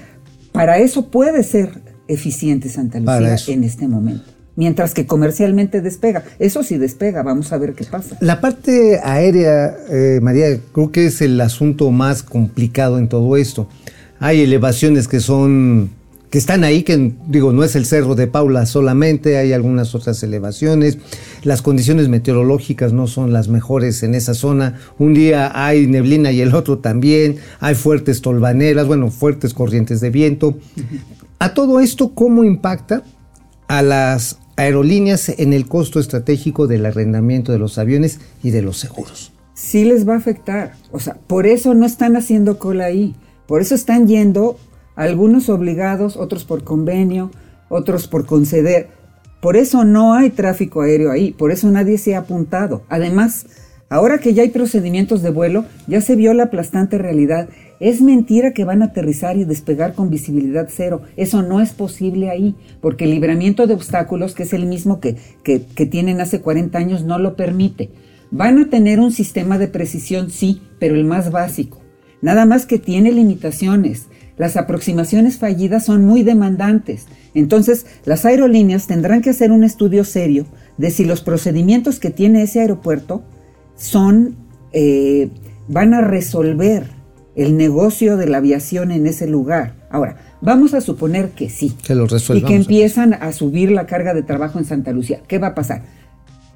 para eso puede ser eficiente Santa Para Lucía eso. en este momento. mientras que comercialmente despega. Eso sí despega, vamos a ver qué pasa. La parte aérea, eh, María, creo que es el asunto más complicado en todo esto. Hay elevaciones que son que están ahí, que digo, no es el Cerro de Paula solamente, hay algunas otras elevaciones. Las condiciones meteorológicas no son las mejores en esa zona. Un día hay neblina y el otro también. Hay fuertes tolvaneras, bueno, fuertes corrientes de viento. A todo esto, ¿cómo impacta a las aerolíneas en el costo estratégico del arrendamiento de los aviones y de los seguros? Sí les va a afectar. O sea, por eso no están haciendo cola ahí. Por eso están yendo algunos obligados, otros por convenio, otros por conceder. Por eso no hay tráfico aéreo ahí, por eso nadie se ha apuntado. Además, ahora que ya hay procedimientos de vuelo, ya se vio la aplastante realidad. Es mentira que van a aterrizar y despegar con visibilidad cero. Eso no es posible ahí, porque el libramiento de obstáculos, que es el mismo que, que, tienen hace 40 años, no lo permite. Van a tener un sistema de precisión, sí, pero el más básico. Nada más que tiene limitaciones. Las aproximaciones fallidas son muy demandantes. Entonces, las aerolíneas tendrán que hacer un estudio serio de si los procedimientos que tiene ese aeropuerto son, eh, van a resolver el negocio de la aviación en ese lugar. Ahora, vamos a suponer que sí. Que lo y resuelvan. que empiezan a subir la carga de trabajo en Santa Lucía. ¿Qué va a pasar?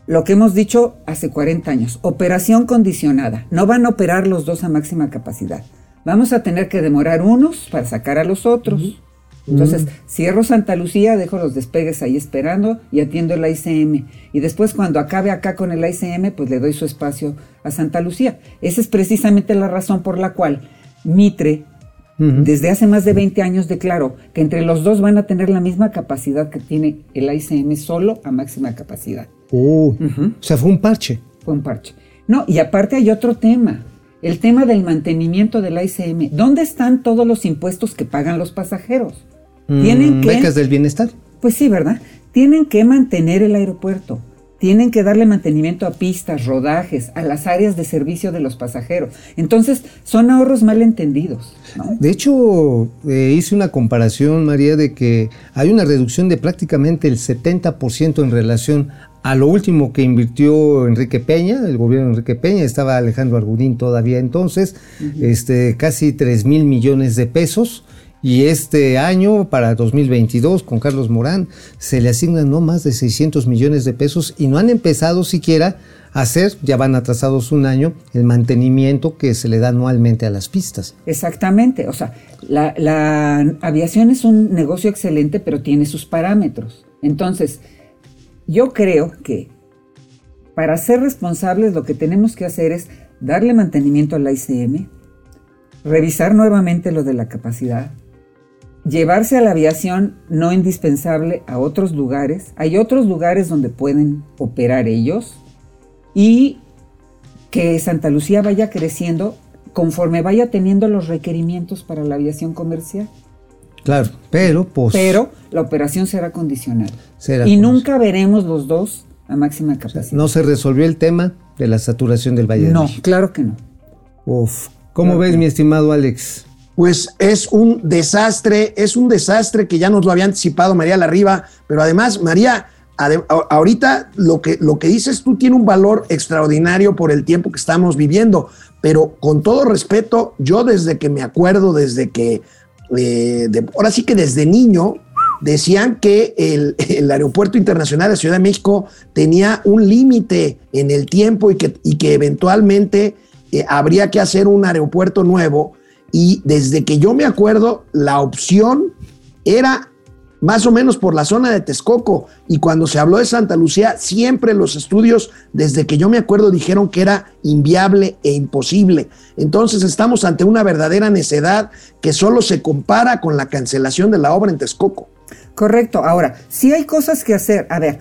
Lo que hemos dicho hace 40 años, operación condicionada. No van a operar los dos a máxima capacidad. Vamos a tener que demorar unos para sacar a los otros. Entonces, cierro Santa Lucía, dejo los despegues ahí esperando y atiendo el ICM. Y después, cuando acabe acá con el ICM, pues le doy su espacio a Santa Lucía. Esa es precisamente la razón por la cual Mitre, desde hace más de 20 años, declaró que entre los dos van a tener la misma capacidad que tiene el ICM solo a máxima capacidad. Oh, O sea, fue un parche. Fue un parche. No, y aparte hay otro tema. El tema del mantenimiento del ICM. ¿Dónde están todos los impuestos que pagan los pasajeros? Tienen Mm, que. Becas del bienestar. Pues sí, ¿verdad? Tienen que mantener el aeropuerto. Tienen que darle mantenimiento a pistas, rodajes, a las áreas de servicio de los pasajeros. Entonces, son ahorros mal entendidos. ¿no? De hecho, eh, hice una comparación, María, de que hay una reducción de prácticamente el 70% en relación a lo último que invirtió Enrique Peña, el gobierno de Enrique Peña, estaba Alejandro Argudín todavía entonces, este, casi 3 mil millones de pesos. Y este año, para 2022, con Carlos Morán, se le asignan no más de 600 millones de pesos y no han empezado siquiera a hacer, ya van atrasados un año, el mantenimiento que se le da anualmente a las pistas. Exactamente. O sea, la, la aviación es un negocio excelente, pero tiene sus parámetros. Entonces, yo creo que para ser responsables lo que tenemos que hacer es darle mantenimiento al ICM, revisar nuevamente lo de la capacidad, llevarse a la aviación no indispensable a otros lugares. Hay otros lugares donde pueden operar ellos y que Santa Lucía vaya creciendo conforme vaya teniendo los requerimientos para la aviación comercial. Claro, pero pues Pero la operación será condicional. Será y condicional. nunca veremos los dos a máxima capacidad. no se resolvió el tema de la saturación del Valle de No, claro que no. Uf. ¿Cómo ves, mi estimado Alex? Pues es un desastre, es un desastre que ya nos lo había anticipado María Larriba, pero además, María, ahorita lo que, lo que dices tú tiene un valor extraordinario por el tiempo que estamos viviendo, pero con todo respeto, yo desde que me acuerdo, desde que, eh, ahora sí que desde niño, decían que el, el Aeropuerto Internacional de Ciudad de México tenía un límite en el tiempo y que, y que eventualmente eh, habría que hacer un aeropuerto nuevo. Y desde que yo me acuerdo, la opción era más o menos por la zona de Texcoco. Y cuando se habló de Santa Lucía, siempre los estudios, desde que yo me acuerdo, dijeron que era inviable e imposible. Entonces estamos ante una verdadera necedad que solo se compara con la cancelación de la obra en Texcoco. Correcto. Ahora, sí hay cosas que hacer. A ver,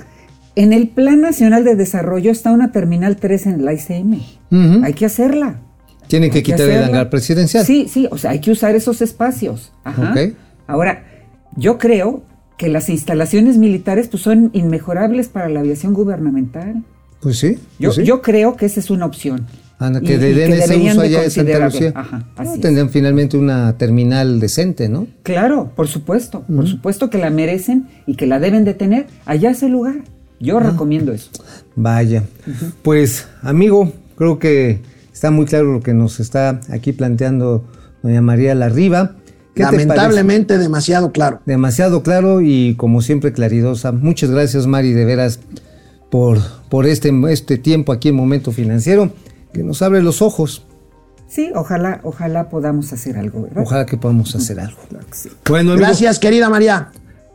en el Plan Nacional de Desarrollo está una Terminal 3 en el ICM. Hay que hacerla. Tienen que que quitar el hangar presidencial. Sí, sí, o sea, hay que usar esos espacios. Ajá. Ok. Ahora, yo creo que las instalaciones militares pues, son inmejorables para la aviación gubernamental. Pues sí. Yo, pues sí. yo creo que esa es una opción. Ah, no, Y- que y den que ese uso de allá en Santa Lucía. Ajá, Ah, así es. tendrán finalmente una terminal decente, ¿no? Claro, por supuesto, por supuesto que la merecen y que la deben de tener. Allá es el lugar. Yo recomiendo eso. Vaya. Pues, amigo, creo que está muy claro lo que nos está aquí planteando doña María Larriba. Lamentablemente demasiado claro. Demasiado claro y como siempre claridosa. Muchas gracias, Mari, de veras, por, por este, este tiempo aquí en Momento Financiero, que nos abre los ojos. Sí, ojalá, ojalá podamos hacer algo, ¿verdad? Ojalá que podamos hacer algo. Claro que sí. Bueno, amigo, Gracias, querida María.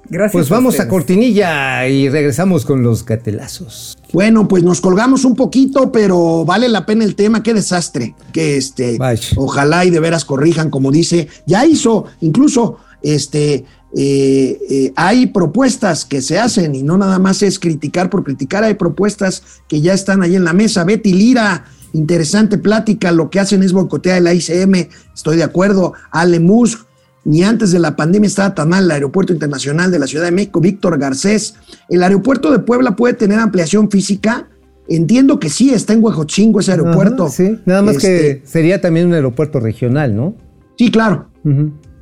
Gracias. pues vamos a cortinilla y regresamos con los gatelazos. Bueno, pues nos colgamos un poquito, pero vale la pena el tema. Qué desastre. Que este, ojalá y de veras corrijan, como dice. Ya hizo, incluso, este, eh, eh, hay propuestas que se hacen y no nada más es criticar por criticar. Hay propuestas que ya están ahí en la mesa. Betty Lira, interesante plática. Lo que hacen es boicotear el ICM. Estoy de acuerdo. Ale Musk. Ni antes de la pandemia estaba tan mal el Aeropuerto Internacional de la Ciudad de México. Víctor Garcés, ¿el aeropuerto de Puebla puede tener ampliación física? Entiendo que sí, está en Huejotzingo ese aeropuerto. Ajá, sí, nada más Este, que sería también un aeropuerto regional, ¿no? Sí, claro.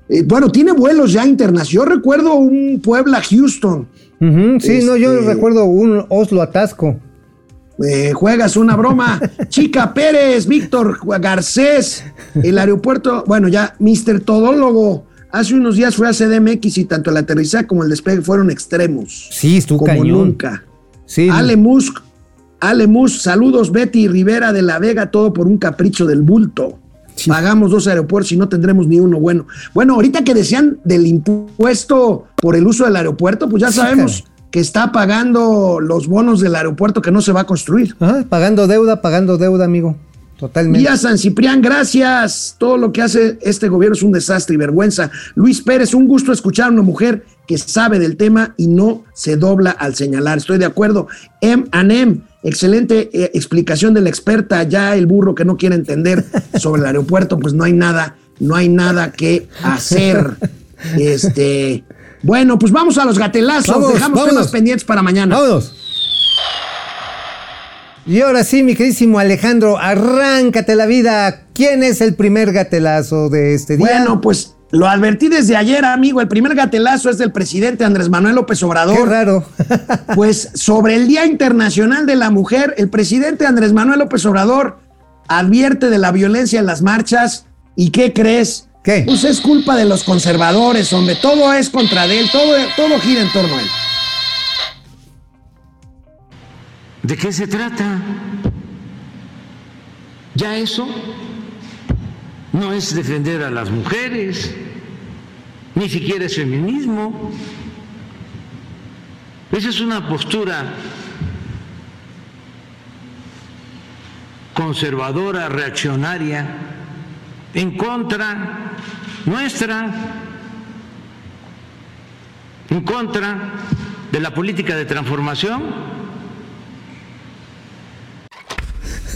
Eh, bueno, tiene vuelos ya internacionales. Yo recuerdo un Puebla-Houston. Sí, no, yo Este- recuerdo un Oslo Atasco. Eh, juegas una broma. [LAUGHS] Chica Pérez, Víctor Garcés, el aeropuerto, bueno, ya, Mr. Todólogo. Hace unos días fue a CDMX y tanto el aterrizaje como el despegue fueron extremos. Sí, estuvo como cañón. nunca. Sí, Ale Musk, Ale Musk, saludos Betty Rivera de la Vega, todo por un capricho del bulto. Sí. Pagamos dos aeropuertos y no tendremos ni uno bueno. Bueno, ahorita que decían del impuesto por el uso del aeropuerto, pues ya sabemos que está pagando los bonos del aeropuerto que no se va a construir. Ajá, pagando deuda, pagando deuda, amigo. Totalmente. Vía San Ciprián, gracias. Todo lo que hace este gobierno es un desastre y vergüenza. Luis Pérez, un gusto escuchar a una mujer que sabe del tema y no se dobla al señalar. Estoy de acuerdo. M M, excelente eh, explicación de la experta. Ya el burro que no quiere entender sobre el aeropuerto, pues no hay nada, no hay nada que hacer. [LAUGHS] Este, bueno, pues vamos a los gatelazos. Vamos, Dejamos temas pendientes para mañana. Vámonos. Y ahora sí, mi queridísimo Alejandro, arráncate la vida. ¿Quién es el primer gatelazo de este día? Bueno, pues lo advertí desde ayer, amigo. El primer gatelazo es del presidente Andrés Manuel López Qué Obrador. raro. [LAUGHS] Pues sobre el Día Internacional de la Mujer, el presidente Andrés Manuel López Obrador advierte de la violencia en las marchas. ¿Y qué crees? ¿Qué? Pues es culpa de los conservadores, hombre. Todo es contra de él, todo, todo gira en torno a él. ¿De qué se trata? Ya eso no es defender a las mujeres, ni siquiera es feminismo. Esa es una postura conservadora, reaccionaria, en contra nuestra, en contra de la política de transformación.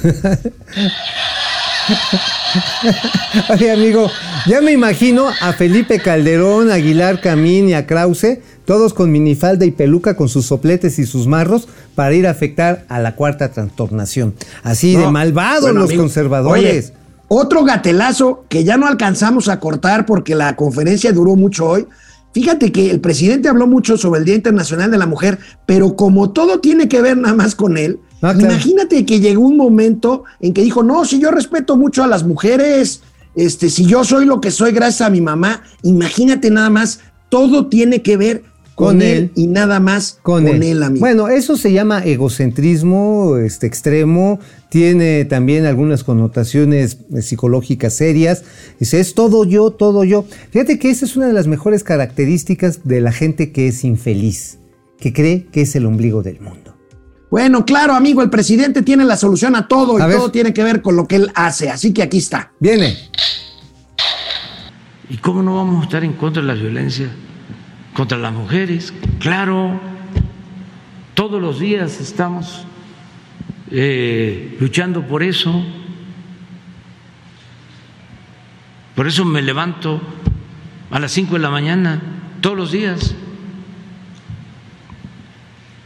[LAUGHS] Oye, amigo, ya me imagino a Felipe Calderón, Aguilar Camín y a Krause, todos con minifalda y peluca, con sus sopletes y sus marros, para ir a afectar a la cuarta trastornación. Así de malvados bueno, los amigo, conservadores. oye, otro gatelazo que ya no alcanzamos a cortar porque la conferencia duró mucho hoy. Fíjate que el presidente habló mucho sobre el Día Internacional de la Mujer, pero como todo tiene que ver nada más con él, Ah, claro. imagínate que llegó un momento en que dijo, no, si yo respeto mucho a las mujeres, este, si yo soy lo que soy gracias a mi mamá, imagínate nada más, todo tiene que ver con, Con él, él. y nada más con, con, él. él, amigo. Bueno, eso se llama egocentrismo este, extremo, tiene también algunas connotaciones eh, psicológicas serias. Dice, es todo yo, todo yo. Fíjate que esa es una de las mejores características de la gente que es infeliz, que cree que es el ombligo del mundo. Bueno, claro, amigo, el presidente tiene la solución a todo A y ver. todo tiene que ver con lo que él hace. Así que aquí está. Viene. ¿Y cómo no vamos a estar en contra de la violencia contra las mujeres? Claro, todos los días estamos eh, luchando por eso. Por eso me levanto a las 5 de la mañana todos los días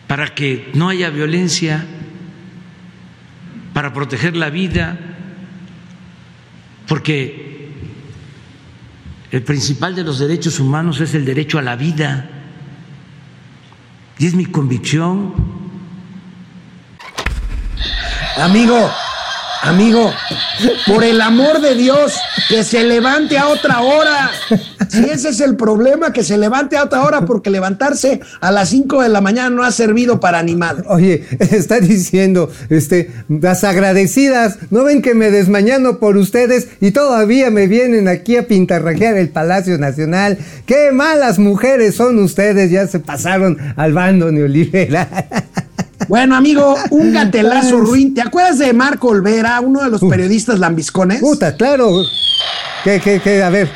para que no haya violencia, para proteger la vida, porque el principal de los derechos humanos es el derecho a la vida. Y es mi convicción. Amigo, amigo, por el amor de Dios, que se levante a otra hora. Si ese es el problema, que se levante a otra hora, porque levantarse a las 5 de la mañana no ha servido para animar. Oye, está diciendo, este, las agradecidas, ¿no ven que me desmañano por ustedes y todavía me vienen aquí a pintarrajear el Palacio Nacional? ¡Qué malas mujeres son ustedes! Ya se pasaron al bando neoliberal. [LAUGHS] Bueno, amigo, un [LAUGHS] gatelazo ruin. ¿Te acuerdas de Marco Olvera, uno de los periodistas lambiscones? Puta, claro. ¿Qué, qué, qué? A ver.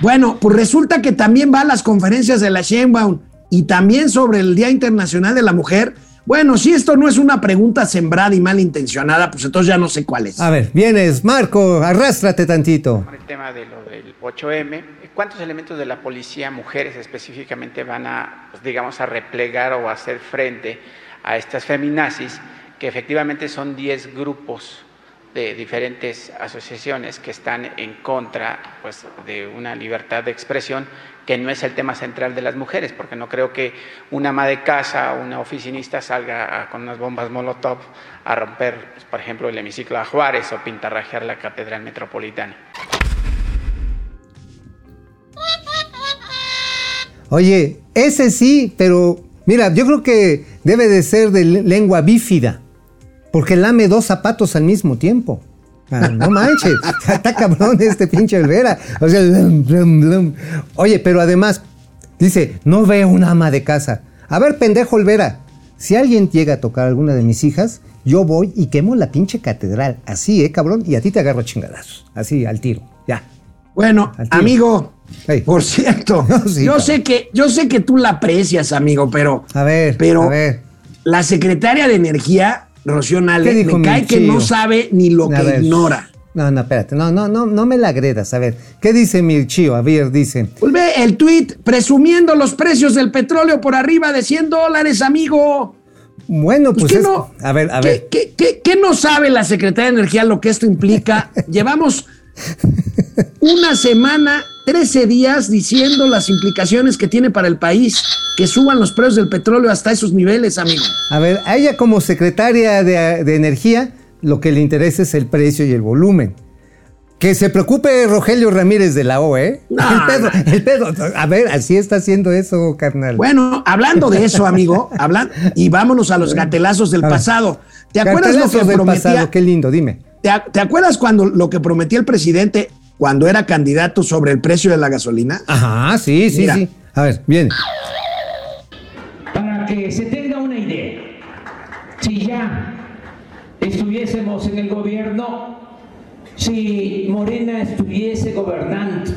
Bueno, pues resulta que también va a las conferencias de la Sheinbaum y también sobre el Día Internacional de la Mujer. Bueno, si esto no es una pregunta sembrada y malintencionada, pues entonces ya no sé cuál es. A ver, vienes, Marco, arrástrate tantito. Con el tema de lo del 8M, ¿cuántos elementos de la policía, mujeres específicamente, van a, pues, digamos, a replegar o a hacer frente a estas feminazis, que efectivamente son 10 grupos de diferentes asociaciones que están en contra pues, de una libertad de expresión que no es el tema central de las mujeres, porque no creo que una ama de casa o una oficinista salga con unas bombas Molotov a romper, pues, por ejemplo, el hemiciclo a Juárez o pintarrajear la Catedral Metropolitana. Oye, ese sí, pero mira, yo creo que debe de ser de le- lengua bífida, porque lame dos zapatos al mismo tiempo. Ah, no manches, [LAUGHS] está cabrón este pinche Olvera. O sea, blum, blum, blum. oye, pero además dice, no veo una ama de casa. A ver, pendejo Olvera, si alguien llega a tocar a alguna de mis hijas, yo voy y quemo la pinche catedral. Así, eh, cabrón, y a ti te agarro chingadazos. Así, al tiro. Ya. Bueno, tiro. amigo, Por cierto, [LAUGHS] No, sí, yo sé que yo sé que tú la aprecias, amigo, pero A ver, pero a ver. la secretaria de Energía, Rocío Nale, ¿Qué dijo me cae que no sabe ni lo A que ver. ignora. No, no, espérate. No, no, no, no me la agredas. A ver, ¿qué dice mi chío? A ver, dice. Pues ve el tuit presumiendo los precios del petróleo por arriba de 100 dólares, amigo. Bueno, Pues, pues. ¿qué es- no, a ver, a ¿qué- ver. ¿qué, qué, qué no sabe la Secretaría de Energía lo que esto implica? [LAUGHS] Llevamos una semana, 13 días diciendo las implicaciones que tiene para el país que suban los precios del petróleo hasta esos niveles, amigo. A ver, a ella como secretaria de, de Energía, lo que le interesa es el precio y el volumen. Que se preocupe Rogelio Ramírez de la O, ¿eh? No, [LAUGHS] el pedo, el pedo. A ver, así está haciendo eso, carnal. Bueno, hablando de eso, amigo, [LAUGHS] hablan y vámonos a los gatelazos del pasado. ¿Te acuerdas lo que prometía? pasado, qué lindo, dime. ¿Te, a- te acuerdas cuando lo que prometía el presidente cuando era candidato sobre el precio de la gasolina? Ajá, sí, sí, Mira. sí. A ver, viene. Para que se tenga una idea, si ya estuviésemos en el gobierno, si Morena estuviese gobernando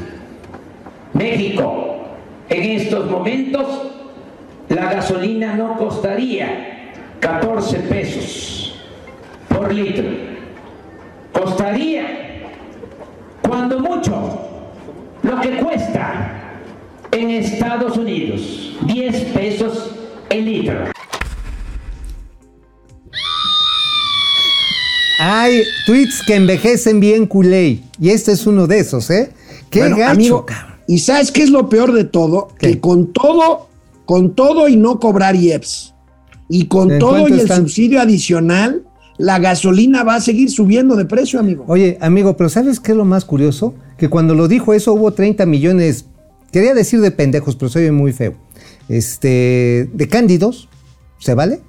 México en estos momentos, la gasolina no costaría 14 pesos por litro. Costaría, cuando mucho, lo que cuesta en Estados Unidos, 10 pesos el litro. Hay tweets que envejecen bien culé. Y este es uno de esos, ¿eh? Qué Bueno, gacho, amigo. ¿y sabes qué es lo peor de todo? ¿Qué? Que con todo, con todo y no cobrar IEPS, y con ¿En todo y el están? subsidio adicional, la gasolina va a seguir subiendo de precio, amigo. Oye, amigo, pero ¿sabes qué es lo más curioso? Que cuando lo dijo eso hubo 30 millones, quería decir de pendejos, pero soy muy feo, este, de cándidos, ¿se vale?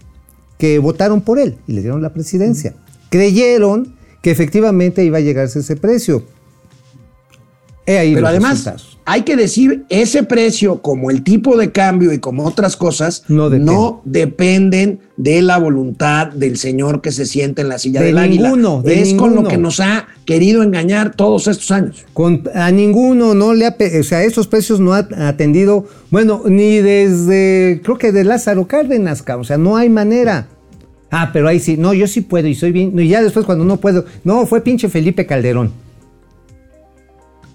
Que votaron por él y le dieron la presidencia. Creyeron que efectivamente iba a llegarse ese precio. He ahí Pero los además, resultados. Hay que decir, ese precio, como el tipo de cambio y como otras cosas, No no, depende. dependen de la voluntad del señor que se siente en la silla De del águila. ninguno, de es con lo que nos ha querido engañar todos estos años. Con- a ninguno no le ha, o sea, esos precios no ha atendido, bueno, ni desde, creo que de Lázaro Cárdenas, o sea, no hay manera. Ah, pero ahí sí, no, yo sí puedo y soy bien, y ya después cuando no puedo, no, fue pinche Felipe Calderón.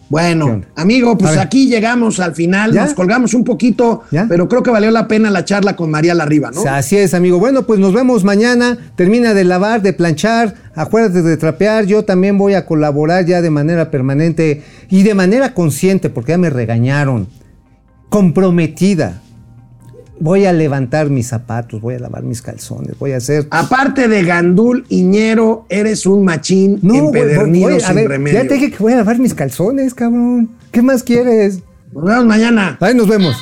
Bueno, amigo, pues aquí llegamos al final, ¿Ya? nos colgamos un poquito, ¿Ya? pero creo que valió la pena la charla con María Larriba, ¿no? Así es, amigo. Bueno, pues nos vemos mañana. Termina de lavar, de planchar. Acuérdate de trapear. Yo también voy a colaborar ya de manera permanente y de manera consciente, porque ya me regañaron. Comprometida. Voy a levantar mis zapatos, voy a lavar mis calzones, voy a hacer. Aparte de Gandul, Iñero, eres un machín güey, empedernido voy- a sin ver, remedio. Ya te dije que voy a lavar mis calzones, cabrón. ¿Qué más quieres? Nos vemos mañana. Ahí nos vemos.